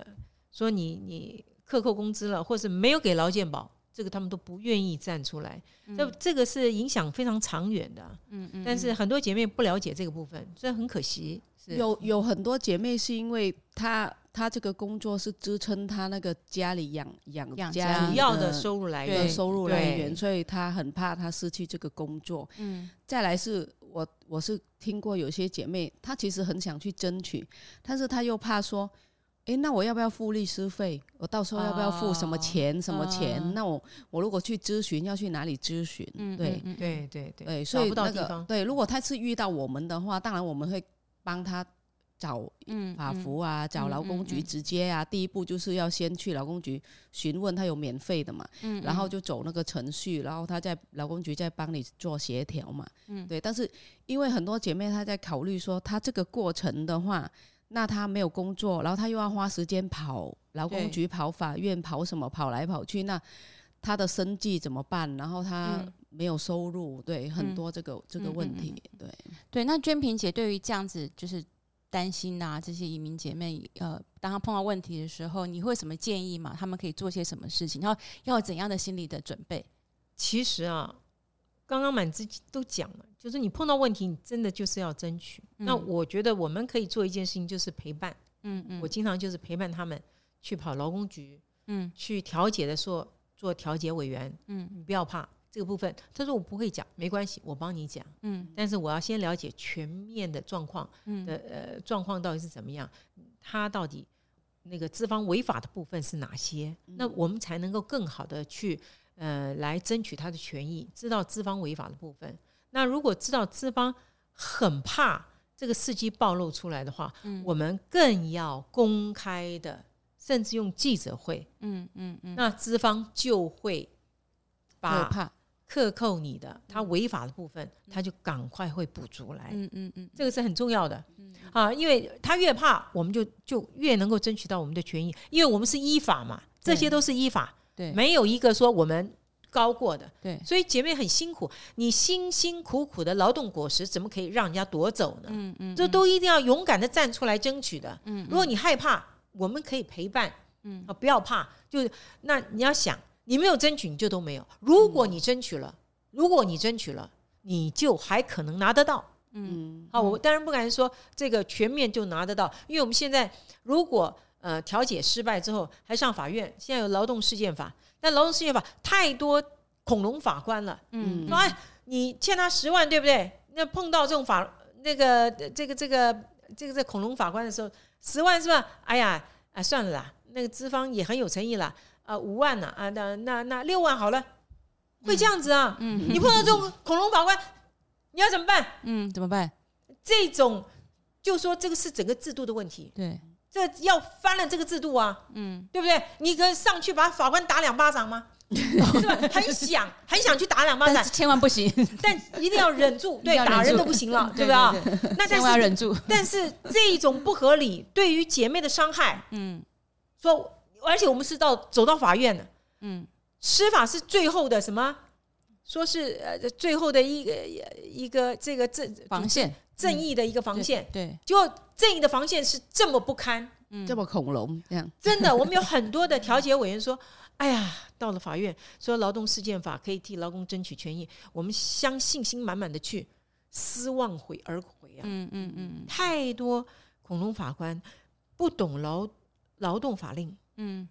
说你你克扣工资了，或是没有给劳健保，这个他们都不愿意站出来。这、嗯、这个是影响非常长远的。嗯嗯。但是很多姐妹不了解这个部分，所以很可惜。有有很多姐妹是因为她。她这个工作是支撑她那个家里养养家主要的收入来源，收入来源，所以她很怕她失去这个工作。嗯，再来是我我是听过有些姐妹，她其实很想去争取，但是她又怕说，诶，那我要不要付律师费？我到时候要不要付什么钱？什么钱？那我我如果去咨询，要去哪里咨询？对对对对，所以那个对，如果他是遇到我们的话，当然我们会帮他。找法服啊，找劳工局直接啊，嗯嗯、第一步就是要先去劳工局询问，他有免费的嘛，然后就走那个程序，然后他在劳工局再帮你做协调嘛，嗯、对。但是因为很多姐妹她在考虑说，她这个过程的话，那他没有工作，然后他又要花时间跑劳工局、跑法院、跑什么跑来跑去，那他的生计怎么办？然后他没有收入，对，很多这个、嗯、这个问题，对对。那娟萍姐对于这样子就是。担心呐、啊，这些移民姐妹，呃，当她碰到问题的时候，你会什么建议吗？他们可以做些什么事情？然后要怎样的心理的准备？其实啊，刚刚满自己都讲了，就是你碰到问题，你真的就是要争取。嗯、那我觉得我们可以做一件事情，就是陪伴。嗯嗯，我经常就是陪伴他们去跑劳工局，嗯，去调解的时候做调解委员。嗯，你不要怕。这个部分，他说我不会讲，没关系，我帮你讲。嗯，但是我要先了解全面的状况，嗯的呃状况到底是怎么样，他到底那个资方违法的部分是哪些，嗯、那我们才能够更好的去呃来争取他的权益，知道资方违法的部分。那如果知道资方很怕这个事迹暴露出来的话，嗯、我们更要公开的，甚至用记者会。嗯嗯嗯，那资方就会把怕。克扣你的，他违法的部分，他就赶快会补足来。嗯嗯嗯，这个是很重要的。嗯啊，因为他越怕，我们就就越能够争取到我们的权益，因为我们是依法嘛，这些都是依法。对，没有一个说我们高过的。对，所以姐妹很辛苦，你辛辛苦苦的劳动果实，怎么可以让人家夺走呢？嗯嗯，这都一定要勇敢的站出来争取的。嗯，如果你害怕，我们可以陪伴。嗯啊，不要怕，就那你要想。你没有争取，你就都没有。如果你争取了，如果你争取了，你就还可能拿得到。嗯，好，我当然不敢说这个全面就拿得到，因为我们现在如果呃调解失败之后还上法院，现在有劳动事件法，但劳动事业法太多恐龙法官了。嗯，说哎，你欠他十万，对不对？那碰到这种法那个这个这个这个这恐龙法官的时候，十万是吧？哎呀，啊算了啦，那个资方也很有诚意啦。啊，五万呢？啊，那那那六万好了，会这样子啊？嗯，你碰到这种恐龙法官，你要怎么办？嗯，怎么办？这种就说这个是整个制度的问题。对，这要翻了这个制度啊。嗯，对不对？你可以上去把法官打两巴掌吗？是吧？很想很想去打两巴掌，千万不行。但一定要忍住，对，打人都不行了，对不对？那但是要忍住。但是这一种不合理，对于姐妹的伤害，嗯，说。而且我们是到走到法院的，嗯，司法是最后的什么说是呃最后的一个一个这个正防线。正义的一个防线，对，就正义的防线是这么不堪，嗯。这么恐龙这样，真的，我们有很多的调解委员说，哎呀，到了法院说劳动事件法可以替劳工争取权益，我们相信心满满的去，失望悔而悔啊，嗯嗯嗯太多恐龙法官不懂劳劳动法令，嗯，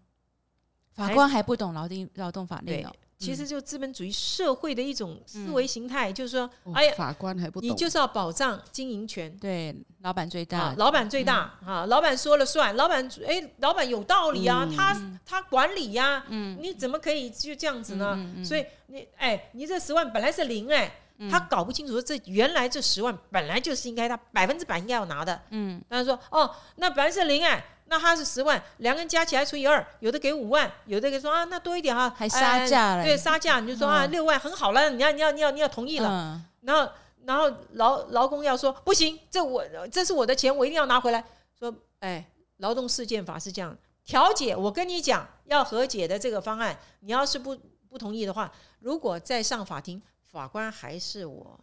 法官还不懂劳动劳动法令对。哦，，其实就资本主义社会的一种思维形态，就是说，哦哎呀，法官还不懂，你就是要保障经营权。对，老板最大。啊，，老板最大啊，老板说了算，老板哎，老板有道理啊，他他管理呀，你怎么可以就这样子呢？所以你哎，你这十万本来是零哎，他搞不清楚这原来这十万本来就是应该他百分之百应该要拿的，嗯，但是说哦，那本来是零哎，那他是十万，两个人加起来除以二，有的给五万，有的给说啊，那多一点啊，还杀价了哎对，杀价你就说啊，嗯。六万很好了，你要你要你要你要同意了，嗯。然后，然后劳劳工要说不行，这我这是我的钱，我一定要拿回来。说，哎，劳动事件法是这样调解，我跟你讲，要和解的这个方案，你要是不不同意的话，如果再上法庭，法官还是我，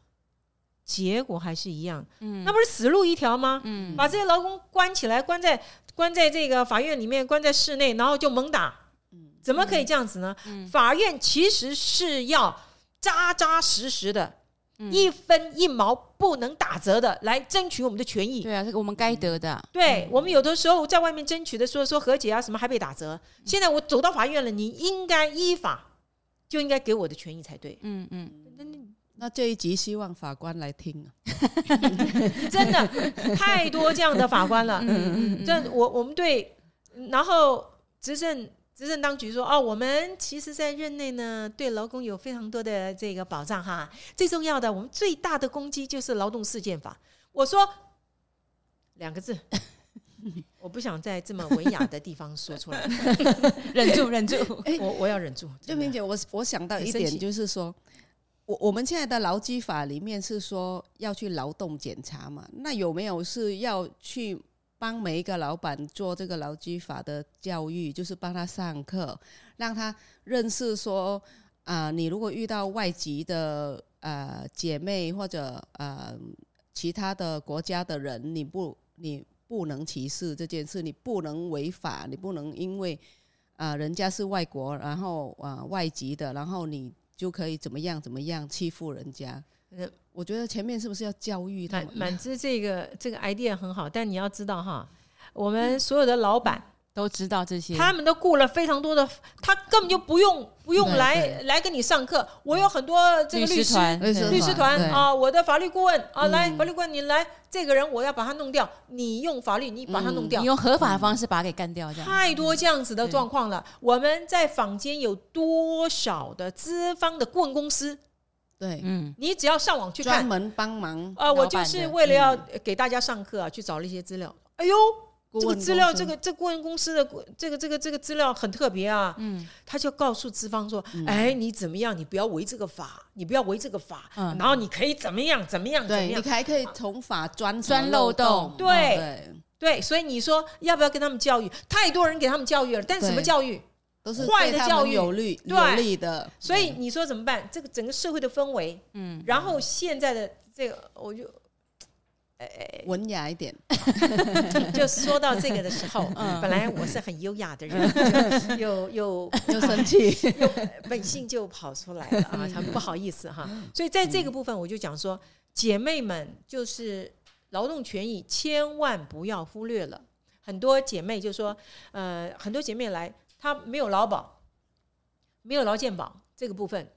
结果还是一样，嗯。那不是死路一条吗？嗯。把这些劳工关起来，关在关在这个法院里面，关在室内，然后就猛打，怎么可以这样子呢？法院其实是要扎扎实实的。一分一毛不能打折的来争取我们的权益。对啊，这个我们该得的。啊，对我们有的时候在外面争取的说说和解啊什么还被打折，现在我走到法院了，你应该依法就应该给我的权益才对。嗯嗯，那这一集希望法官来听啊，真的太多这样的法官了。嗯嗯这我我们对，然后执政执政当局说哦，我们其实在任内呢，对劳工有非常多的这个保障哈。最重要的，我们最大的攻击就是劳动事件法。我说两个字，我不想在这么文雅的地方说出来，忍住忍住，我我要忍住。就明姐，我我想到一点，就是说，我我们现在的劳基法里面是说要去劳动检查嘛，那有没有是要去帮每一个老板做这个劳基法的教育，就是帮他上课，让他认识说啊、你如果遇到外籍的呃姐妹或者呃其他的国家的人，你不你不能歧视这件事，你不能违法，你不能因为啊、人家是外国，然后啊、外籍的，然后你就可以怎么样怎么样欺负人家。呃我觉得前面是不是要教育他满们？满之这个这个 idea 很好，但你要知道哈，我们所有的老板。都知道这些，他们都雇了非常多的，他根本就不用不用来来跟你上课。我有很多这个律师律师团律师团啊，我的法律顾问啊，嗯。来法律顾问你来，这个人我要把他弄掉，你用法律你把他弄掉。你。用合法的方式把他给干掉，这样。太多这样子的状况了。我们在坊间有多少的资方的顾问公司？对，嗯。你只要上网去看，专门帮忙啊，我就是为了要给大家上课啊，去找了一些资料。哎呦，这个资料，这个这顾问公司的这个这个这个资料很特别啊。嗯，他就告诉资方说：“哎，你怎么样？你不要违这个法，你不要违这个法，嗯然后你可以怎么样？怎么样？怎么样，你样？还可以从法钻钻漏洞对对，对，所以你说要不要跟他们教育？太多人给他们教育了，但什么教育？都是坏的教育有有利的，所以你说怎么办？这个整个社会的氛围，嗯，然后现在的这个，我就文雅一点，就说到这个的时候，嗯。本来我是很优雅的人，就 又又又生气，又本性就跑出来了啊，很不好意思哈。所以在这个部分，我就讲说，姐妹们就是劳动权益，千万不要忽略了。很多姐妹就说，呃，很多姐妹来，她没有劳保，没有劳健保这个部分，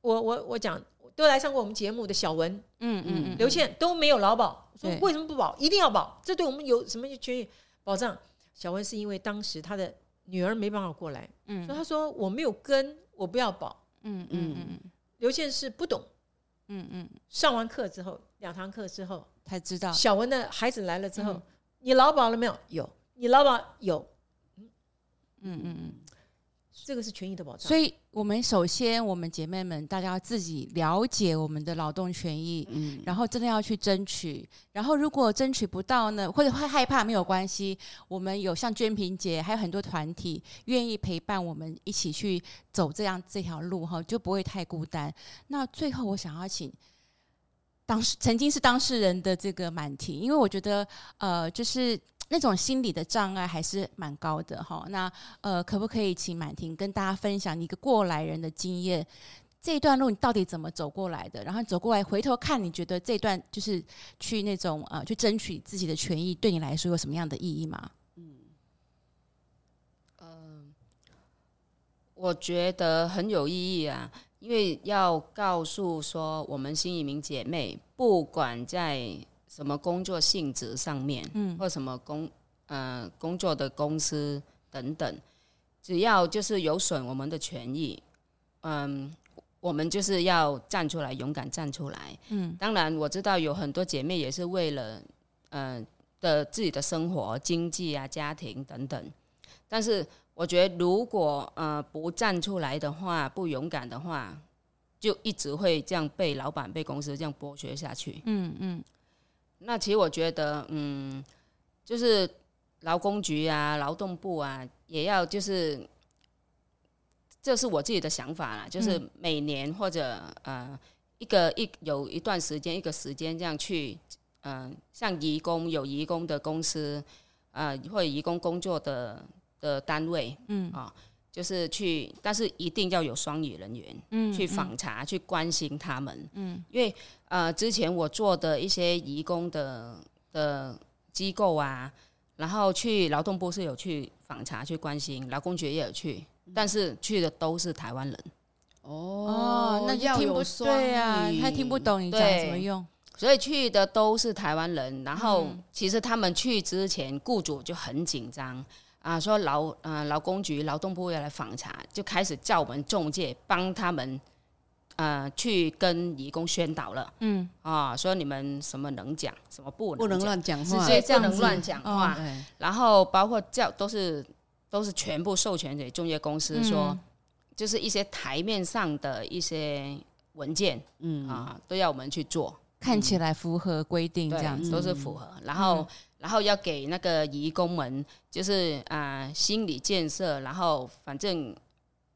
我我我讲，都来上过我们节目的小文、嗯嗯嗯，刘倩都没有劳保，说为什么不保？一定要保，这对我们有什么权益保障？小文是因为当时他的女儿没办法过来，嗯。所以他说我没有跟，我不要保。嗯嗯嗯。刘倩是不懂，嗯嗯，上完课之后，两堂课之后，才知道，小文的孩子来了之后，嗯。你劳保了没有？有，你劳保有，嗯嗯嗯，这个是权益的保障。所以，我们首先，我们姐妹们，大家要自己了解我们的劳动权益，嗯，然后真的要去争取。然后，如果争取不到呢，或者会害怕，没有关系，我们有像娟萍姐，还有很多团体愿意陪伴我们一起去走这样这条路，哈，就不会太孤单。那最后，我想要请当时曾经是当事人的这个满婷，因为我觉得，呃，就是。那种心理的障碍还是蛮高的哈。那呃，可不可以请满婷跟大家分享你一个过来人的经验？这一段路你到底怎么走过来的？然后走过来回头看，你觉得这段就是去那种呃，去争取自己的权益，对你来说有什么样的意义吗？嗯，呃，我觉得很有意义啊，因为要告诉说我们新移民姐妹，不管在。什么工作性质上面，嗯，或什么工呃工作的公司等等，只要就是有损我们的权益，嗯，我们就是要站出来，勇敢站出来，嗯。当然我知道有很多姐妹也是为了呃的自己的生活、经济啊、家庭等等，但是我觉得如果呃不站出来的话，不勇敢的话，就一直会这样被老板、被公司这样剥削下去，嗯嗯。那其实我觉得，嗯，就是劳工局啊、劳动部啊，也要就是，这是我自己的想法啦，就是每年或者呃一个一有一段时间一个时间这样去，嗯、呃，像移工有移工的公司，呃，或者移工工作的的单位，嗯啊。就是去，但是一定要有双语人员，嗯，去访查、嗯、去关心他们，嗯，因为呃，之前我做的一些移工的的机构啊，然后去劳动部是有去访查、去关心，劳工局也有去，但是去的都是台湾人。哦，那就听不对啊，他听不懂你讲怎么用，所以去的都是台湾人。然后其实他们去之前，雇主就很紧张。啊，说劳啊劳工局劳动部要来访查，就开始叫我们中介帮他们呃去跟义工宣导了。嗯啊，说你们什么能讲，什么不能不能乱讲话，直接这样不能乱讲话。哦、然后包括叫都是都是全部授权给中介公司，说、嗯、就是一些台面上的一些文件，嗯啊都要我们去做，看起来符合规定这样子，都是符合。然后。嗯然后要给那个移工们，就是啊、呃、心理建设，然后反正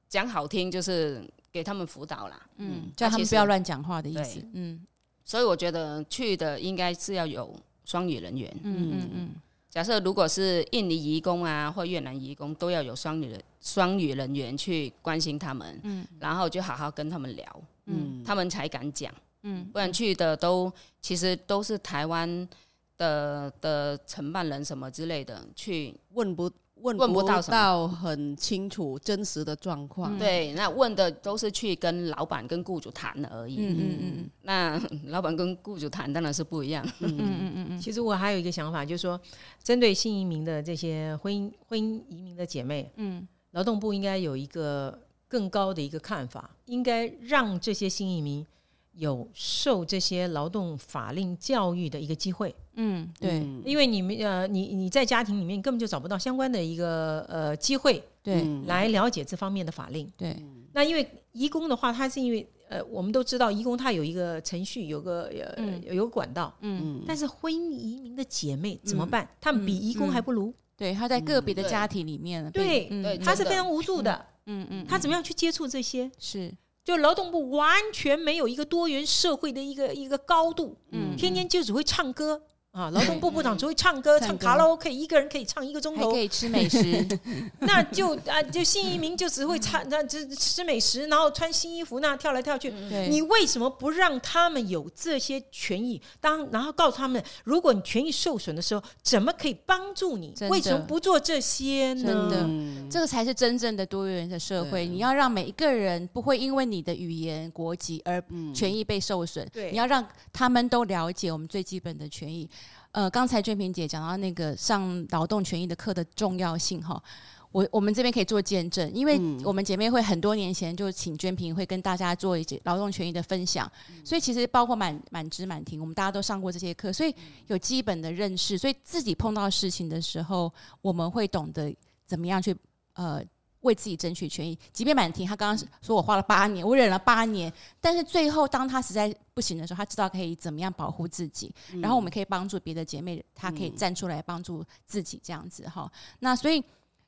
讲好听就是给他们辅导啦，嗯，叫他们不要乱讲话的意思，嗯。所以我觉得去的应该是要有双语人员，嗯嗯嗯。假设如果是印尼移工啊或越南移工，都要有双语人双语人员去关心他们，嗯，然后就好好跟他们聊，嗯，他们才敢讲，嗯，不然去的都其实都是台湾。的的承办人什么之类的，去问不问问不到到很清楚真实的状况。嗯、对，那问的都是去跟老板跟雇主谈而已。嗯嗯嗯。那 老板跟雇主谈当然是不一样。嗯嗯嗯嗯。其实我还有一个想法，就是说，针对新移民的这些婚姻婚姻移民的姐妹，嗯，劳动部应该有一个更高的一个看法，应该让这些新移民。有受这些劳动法令教育的一个机会，嗯，对，因为你们呃，你你在家庭里面根本就找不到相关的一个呃机会，对，来了解这方面的法令，对。那因为移工的话，他是因为呃，我们都知道移工他有一个程序，有个呃、嗯、有个管道，嗯，但是婚姻移民的姐妹怎么办？他们比移工还不如，对，他在个别的家庭里面，对，对，他是非常无助的，嗯嗯，他怎么样去接触这些？是。就劳动部完全没有一个多元社会的一个一个高度，嗯，天天就只会唱歌。啊，劳动部部长只会唱歌，唱卡拉 OK，一个人可以唱一个钟头，可以吃美食。那就啊，就新移民就只会唱，那这吃美食，然后穿新衣服，那跳来跳去。你为什么不让他们有这些权益？当然后告诉他们，如果你权益受损的时候，怎么可以帮助你？为什么不做这些呢？真的，这个才是真正的多元的社会。你要让每一个人不会因为你的语言、国籍而权益被受损。对，你要让他们都了解我们最基本的权益。呃，刚才娟萍姐讲到那个上劳动权益的课的重要性哈，我我们这边可以做见证，因为我们姐妹会很多年前就请娟萍会跟大家做一些劳动权益的分享，所以其实包括满满枝满庭，我们大家都上过这些课，所以有基本的认识，所以自己碰到事情的时候，我们会懂得怎么样去呃为自己争取权益。即便满婷她刚刚说我花了八年，我忍了八年，但是最后当她实在不行的时候，她知道可以怎么样保护自己，嗯、然后我们可以帮助别的姐妹，她可以站出来帮助自己这样子哈。那所以，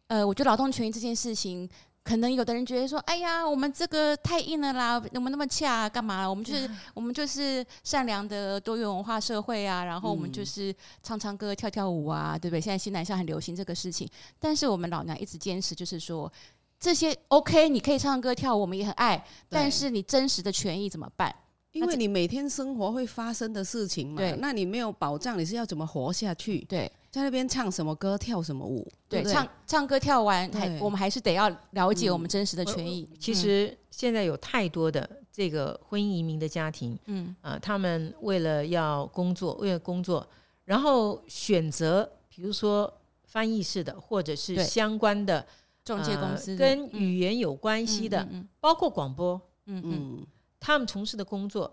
呃，我觉得劳动权益这件事情。可能有的人觉得说：“哎呀，我们这个太硬了啦，我们那么恰干嘛？我们就是我们就是善良的多元文化社会啊，然后我们就是唱唱歌、跳跳舞啊，对不对？现在新南向很流行这个事情，但是我们老娘一直坚持，就是说这些 OK，你可以唱歌跳舞，我们也很爱，但是你真实的权益怎么办？因为你每天生活会发生的事情嘛，对，那你没有保障，你是要怎么活下去？对。”在那边唱什么歌，跳什么舞？对，对对？唱唱歌跳完，还我们还是得要了解我们真实的权益。嗯、其实现在有太多的这个婚姻移民的家庭，嗯。啊、呃，他们为了要工作，为了工作，然后选择比如说翻译式的，或者是相关的中介公司、呃，跟语言有关系的，嗯嗯嗯、包括广播，嗯嗯，他们从事的工作。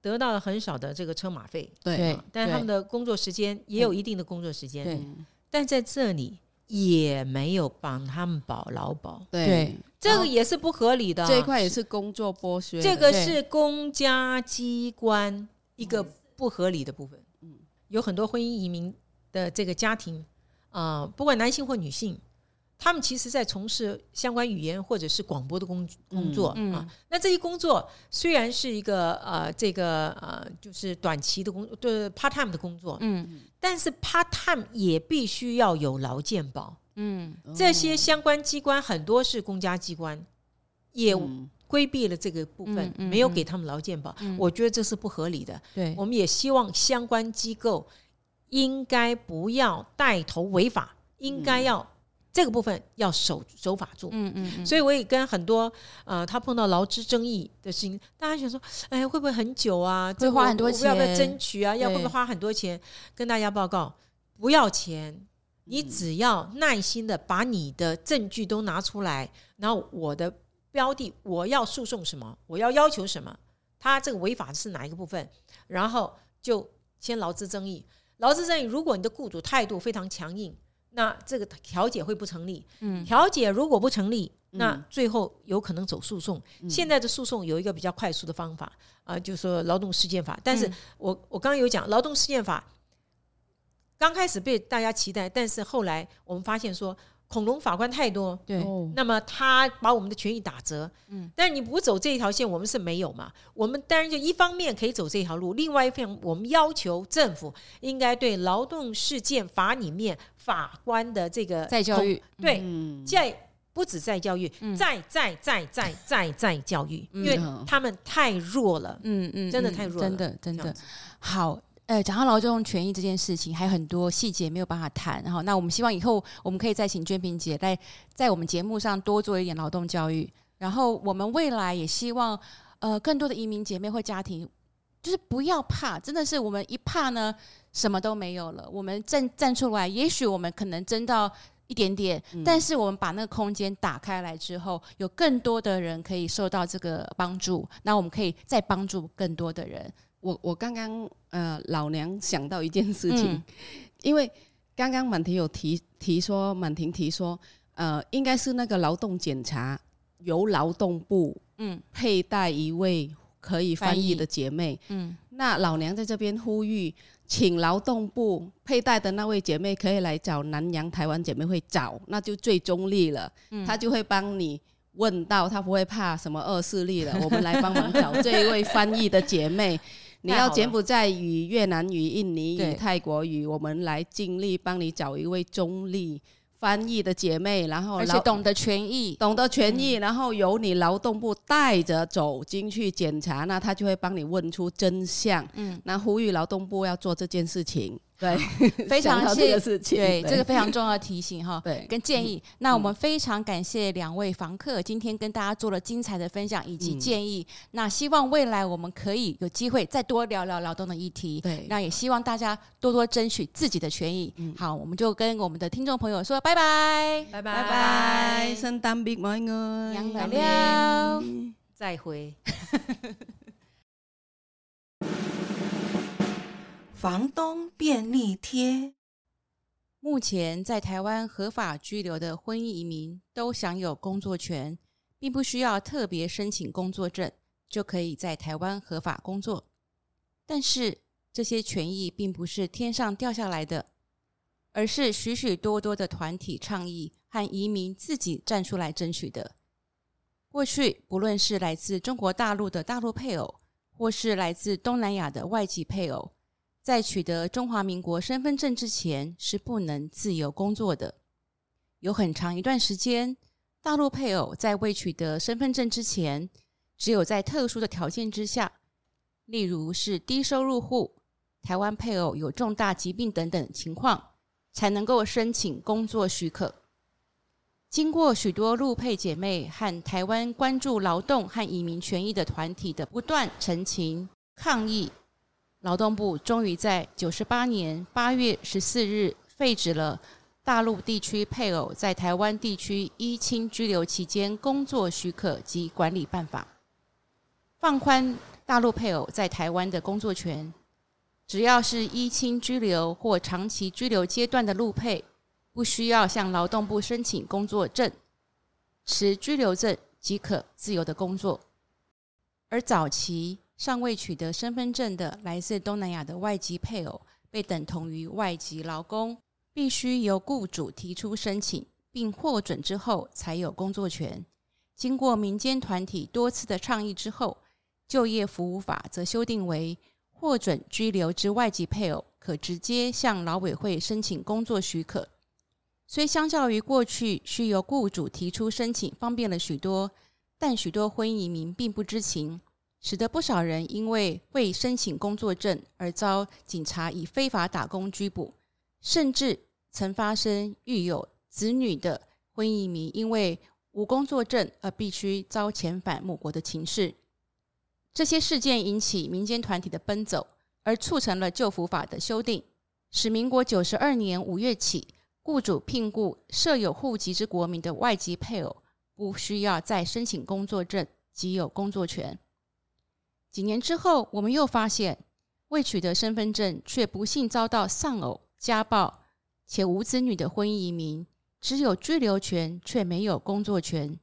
得到了很少的这个车马费，对，但他们的工作时间也有一定的工作时间，对，但在这里也没有帮他们保劳保，对，这个也是不合理的，这一块也是工作剥削，这个是公家机关一个不合理的部分，嗯，有很多婚姻移民的这个家庭啊，不管男性或女性。他们其实，在从事相关语言或者是广播的工工作、嗯。嗯、啊。那这些工作虽然是一个呃，这个呃，就是短期的工，就是 part time 的工作，嗯，但是 part time 也必须要有劳健保，嗯，这些相关机关很多是公家机关，也规避了这个部分，嗯、没有给他们劳健保、嗯，我觉得这是不合理的。对，我们也希望相关机构应该不要带头违法，应该要。这个部分要守守法做，嗯嗯，嗯，所以我也跟很多呃，他碰到劳资争议的事情，大家想说，哎，会不会很久啊？会花很多钱，要不要争取啊？要会不会花很多钱？跟大家报告，不要钱，你只要耐心的把你的证据都拿出来，然后我的标的我要诉讼什么，我要要求什么，他这个违法是哪一个部分，然后就签劳资争议。劳资争议，如果你的雇主态度非常强硬。那这个调解会不成立。嗯，调解如果不成立，那最后有可能走诉讼。嗯、现在的诉讼有一个比较快速的方法啊、呃，就是说劳动事件法。但是我我刚刚有讲劳动事件法，刚开始被大家期待，但是后来我们发现说。恐龙法官太多，对，那么他把我们的权益打折，嗯，但是你不走这一条线，我们是没有嘛。我们当然就一方面可以走这条路，另外一方面我们要求政府应该对劳动事件法里面法官的这个再教育，对，在、嗯、不止再教育，再再再再再再教育，因为他们太弱了，嗯嗯，真的太弱了，真的真的。好。呃，讲到劳动权益这件事情，还有很多细节没有办法谈。然后，那我们希望以后我们可以再请娟萍姐来在我们节目上多做一点劳动教育。然后，我们未来也希望，呃，更多的移民姐妹或家庭，就是不要怕，真的是我们一怕呢，什么都没有了。我们站站出来，也许我们可能争到一点点，嗯，但是我们把那个空间打开来之后，有更多的人可以受到这个帮助，那我们可以再帮助更多的人。我我刚刚呃，老娘想到一件事情，嗯、因为刚刚满婷有提提说，满婷提说，呃，应该是那个劳动检查由劳动部嗯。佩戴一位可以翻译的姐妹，嗯，那老娘在这边呼吁，请劳动部佩戴的那位姐妹可以来找南洋台湾姐妹会找，那就最中立了，嗯，她就会帮你问到，他不会怕什么恶势力了，我们来帮忙找这一位翻译的姐妹。你要柬埔寨语、越南语、印尼语、泰国语，我们来尽力帮你找一位中立翻译的姐妹，然后而且懂得权益，懂得权益，然后由你劳动部带着走进去检查，那他就会帮你问出真相。嗯，那呼吁劳动部要做这件事情。对，非常谢谢。对，对这个非常重要的提醒哈。对，跟建议。嗯、那我们非常感谢两位房客今天跟大家做了精彩的分享以及建议。嗯、那希望未来我们可以有机会再多聊聊劳动的议题。对，那也希望大家多多争取自己的权益。嗯，好，我们就跟我们的听众朋友说拜拜，拜拜，拜拜，圣诞别爱我，杨来了，再会。房东便利贴。目前在台湾合法居留的婚姻移民都享有工作权，并不需要特别申请工作证就可以在台湾合法工作。但是这些权益并不是天上掉下来的，而是许许多多的团体倡议和移民自己站出来争取的。过去，不论是来自中国大陆的大陆配偶，或是来自东南亚的外籍配偶。在取得中华民国身份证之前，是不能自由工作的。有很长一段时间，大陆配偶在未取得身份证之前，只有在特殊的条件之下，例如是低收入户、台湾配偶有重大疾病等等情况，才能够申请工作许可。经过许多陆配姐妹和台湾关注劳动和移民权益的团体的不断陈情抗议。劳动部终于在九十八年八月十四日废止了大陆地区配偶在台湾地区依亲居留期间工作许可及管理办法，放宽大陆配偶在台湾的工作权。只要是依亲居留或长期居留阶段的陆配，不需要向劳动部申请工作证，持居留证即可自由的工作。而早期，尚未取得身份证的来自东南亚的外籍配偶，被等同于外籍劳工，必须由雇主提出申请并获准之后才有工作权。经过民间团体多次的倡议之后，就业服务法则修订为：获准居留之外籍配偶可直接向劳委会申请工作许可。虽相较于过去需由雇主提出申请方便了许多，但许多婚姻移民并不知情。使得不少人因为未申请工作证而遭警察以非法打工拘捕，甚至曾发生育有子女的婚姻移民因为无工作证而必须遭遣返母国的情势。这些事件引起民间团体的奔走，而促成了就服法的修订，使民国九十二年五月起，雇主聘雇设有户籍之国民的外籍配偶，不需要再申请工作证即有工作权。几年之后，我们又发现未取得身份证却不幸遭到丧偶、家暴且无子女的婚姻移民，只有居留权却没有工作权。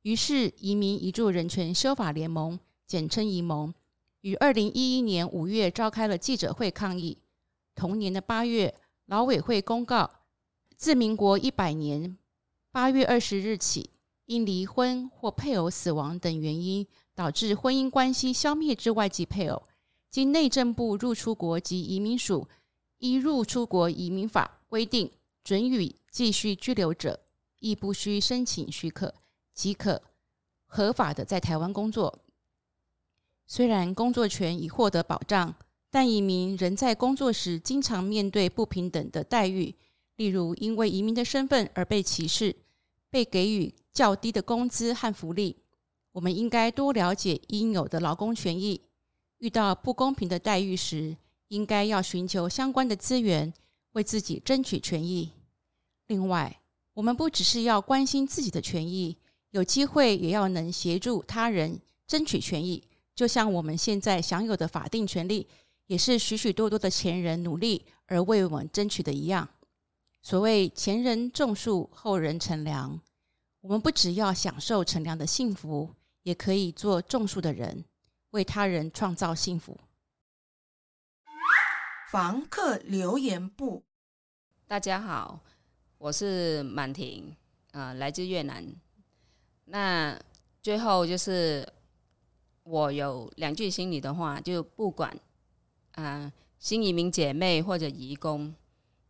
于是，移民移住人权修法联盟（简称移盟）于二零一一年五月召开了记者会抗议。同年的八月，劳委会公告，自民国一百年八月二十日起，因离婚或配偶死亡等原因。导致婚姻关系消灭之外籍配偶，经内政部入出国及移民署依入出国移民法规定准予继续居留者，亦不需申请许可即可合法的在台湾工作。虽然工作权已获得保障，但移民仍在工作时经常面对不平等的待遇，例如因为移民的身份而被歧视，被给予较低的工资和福利。我们应该多了解应有的劳工权益，遇到不公平的待遇时，应该要寻求相关的资源，为自己争取权益。另外，我们不只是要关心自己的权益，有机会也要能协助他人争取权益。就像我们现在享有的法定权利，也是许许多多的前人努力而为我们争取的一样。所谓前人种树，后人乘凉，我们不只要享受乘凉的幸福。也可以做种树的人，为他人创造幸福。房客留言簿，大家好，我是满婷，啊、呃，来自越南。那最后就是我有两句心里的话，就不管啊、呃，新移民姐妹或者移工，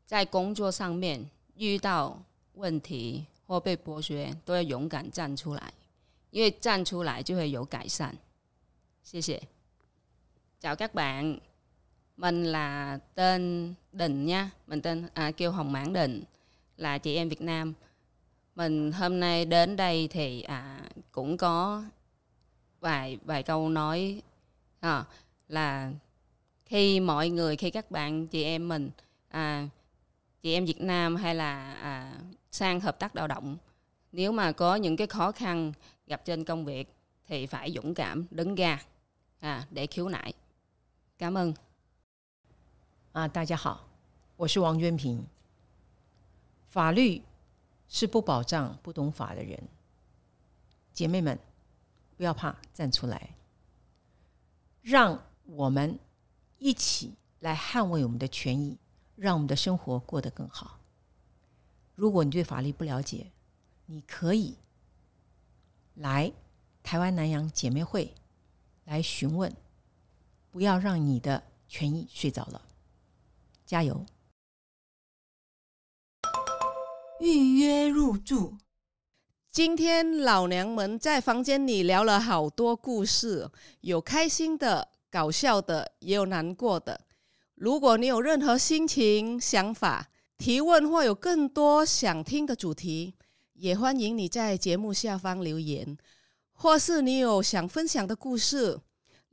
在工作上面遇到问题或被剥削，都要勇敢站出来。因为站出来就会有改善，谢谢。chào các bạn, mình là tên Đình nha, mình tên à, kêu Hồng Mãn Đình, là chị em Việt Nam. Mình hôm nay đến đây thì à, cũng có vài vài câu nói à, là khi mọi người khi các bạn chị em mình à, chị em Việt Nam hay là à, sang hợp tác lao động nếu mà có những cái khó khăn gặp trên công việc thì phải dũng cảm đứng ra à để khiếu nại. Cảm ơn. 啊，大家好，我是王娟萍。法律是不保障不懂法的人。姐妹们，不要怕，站出来，让我们一起来捍卫我们的权益，让我们的生活过得更好。如果你对法律不了解，你可以来台湾南洋姐妹会来询问，不要让你的权益睡着了。加油！预约入住。今天老娘们在房间里聊了好多故事，有开心的、搞笑的，也有难过的。如果你有任何心情、想法、提问，或有更多想听的主题，也欢迎你在节目下方留言，或是你有想分享的故事、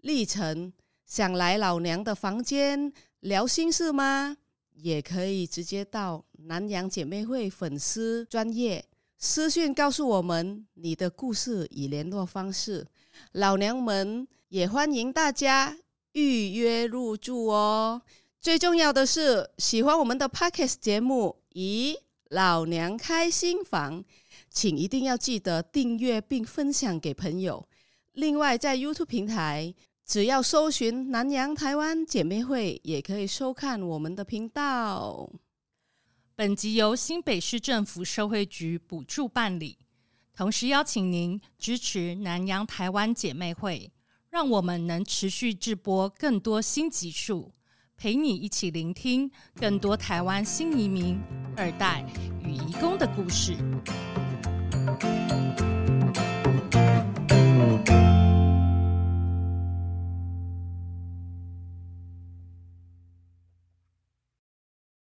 历程，想来老娘的房间聊心事吗？也可以直接到南洋姐妹会粉丝专业私讯告诉我们你的故事与联络方式，老娘们也欢迎大家预约入住哦。最重要的是，喜欢我们的 Podcast 节目，咦，老娘开心房，请一定要记得订阅并分享给朋友。另外，在 YouTube 平台，只要搜寻“南洋台湾姐妹会”，也可以收看我们的频道。本集由新北市政府社会局补助办理，同时邀请您支持南洋台湾姐妹会，让我们能持续制播更多新集数。陪你一起聆听更多台湾新移民、二代与移工的故事。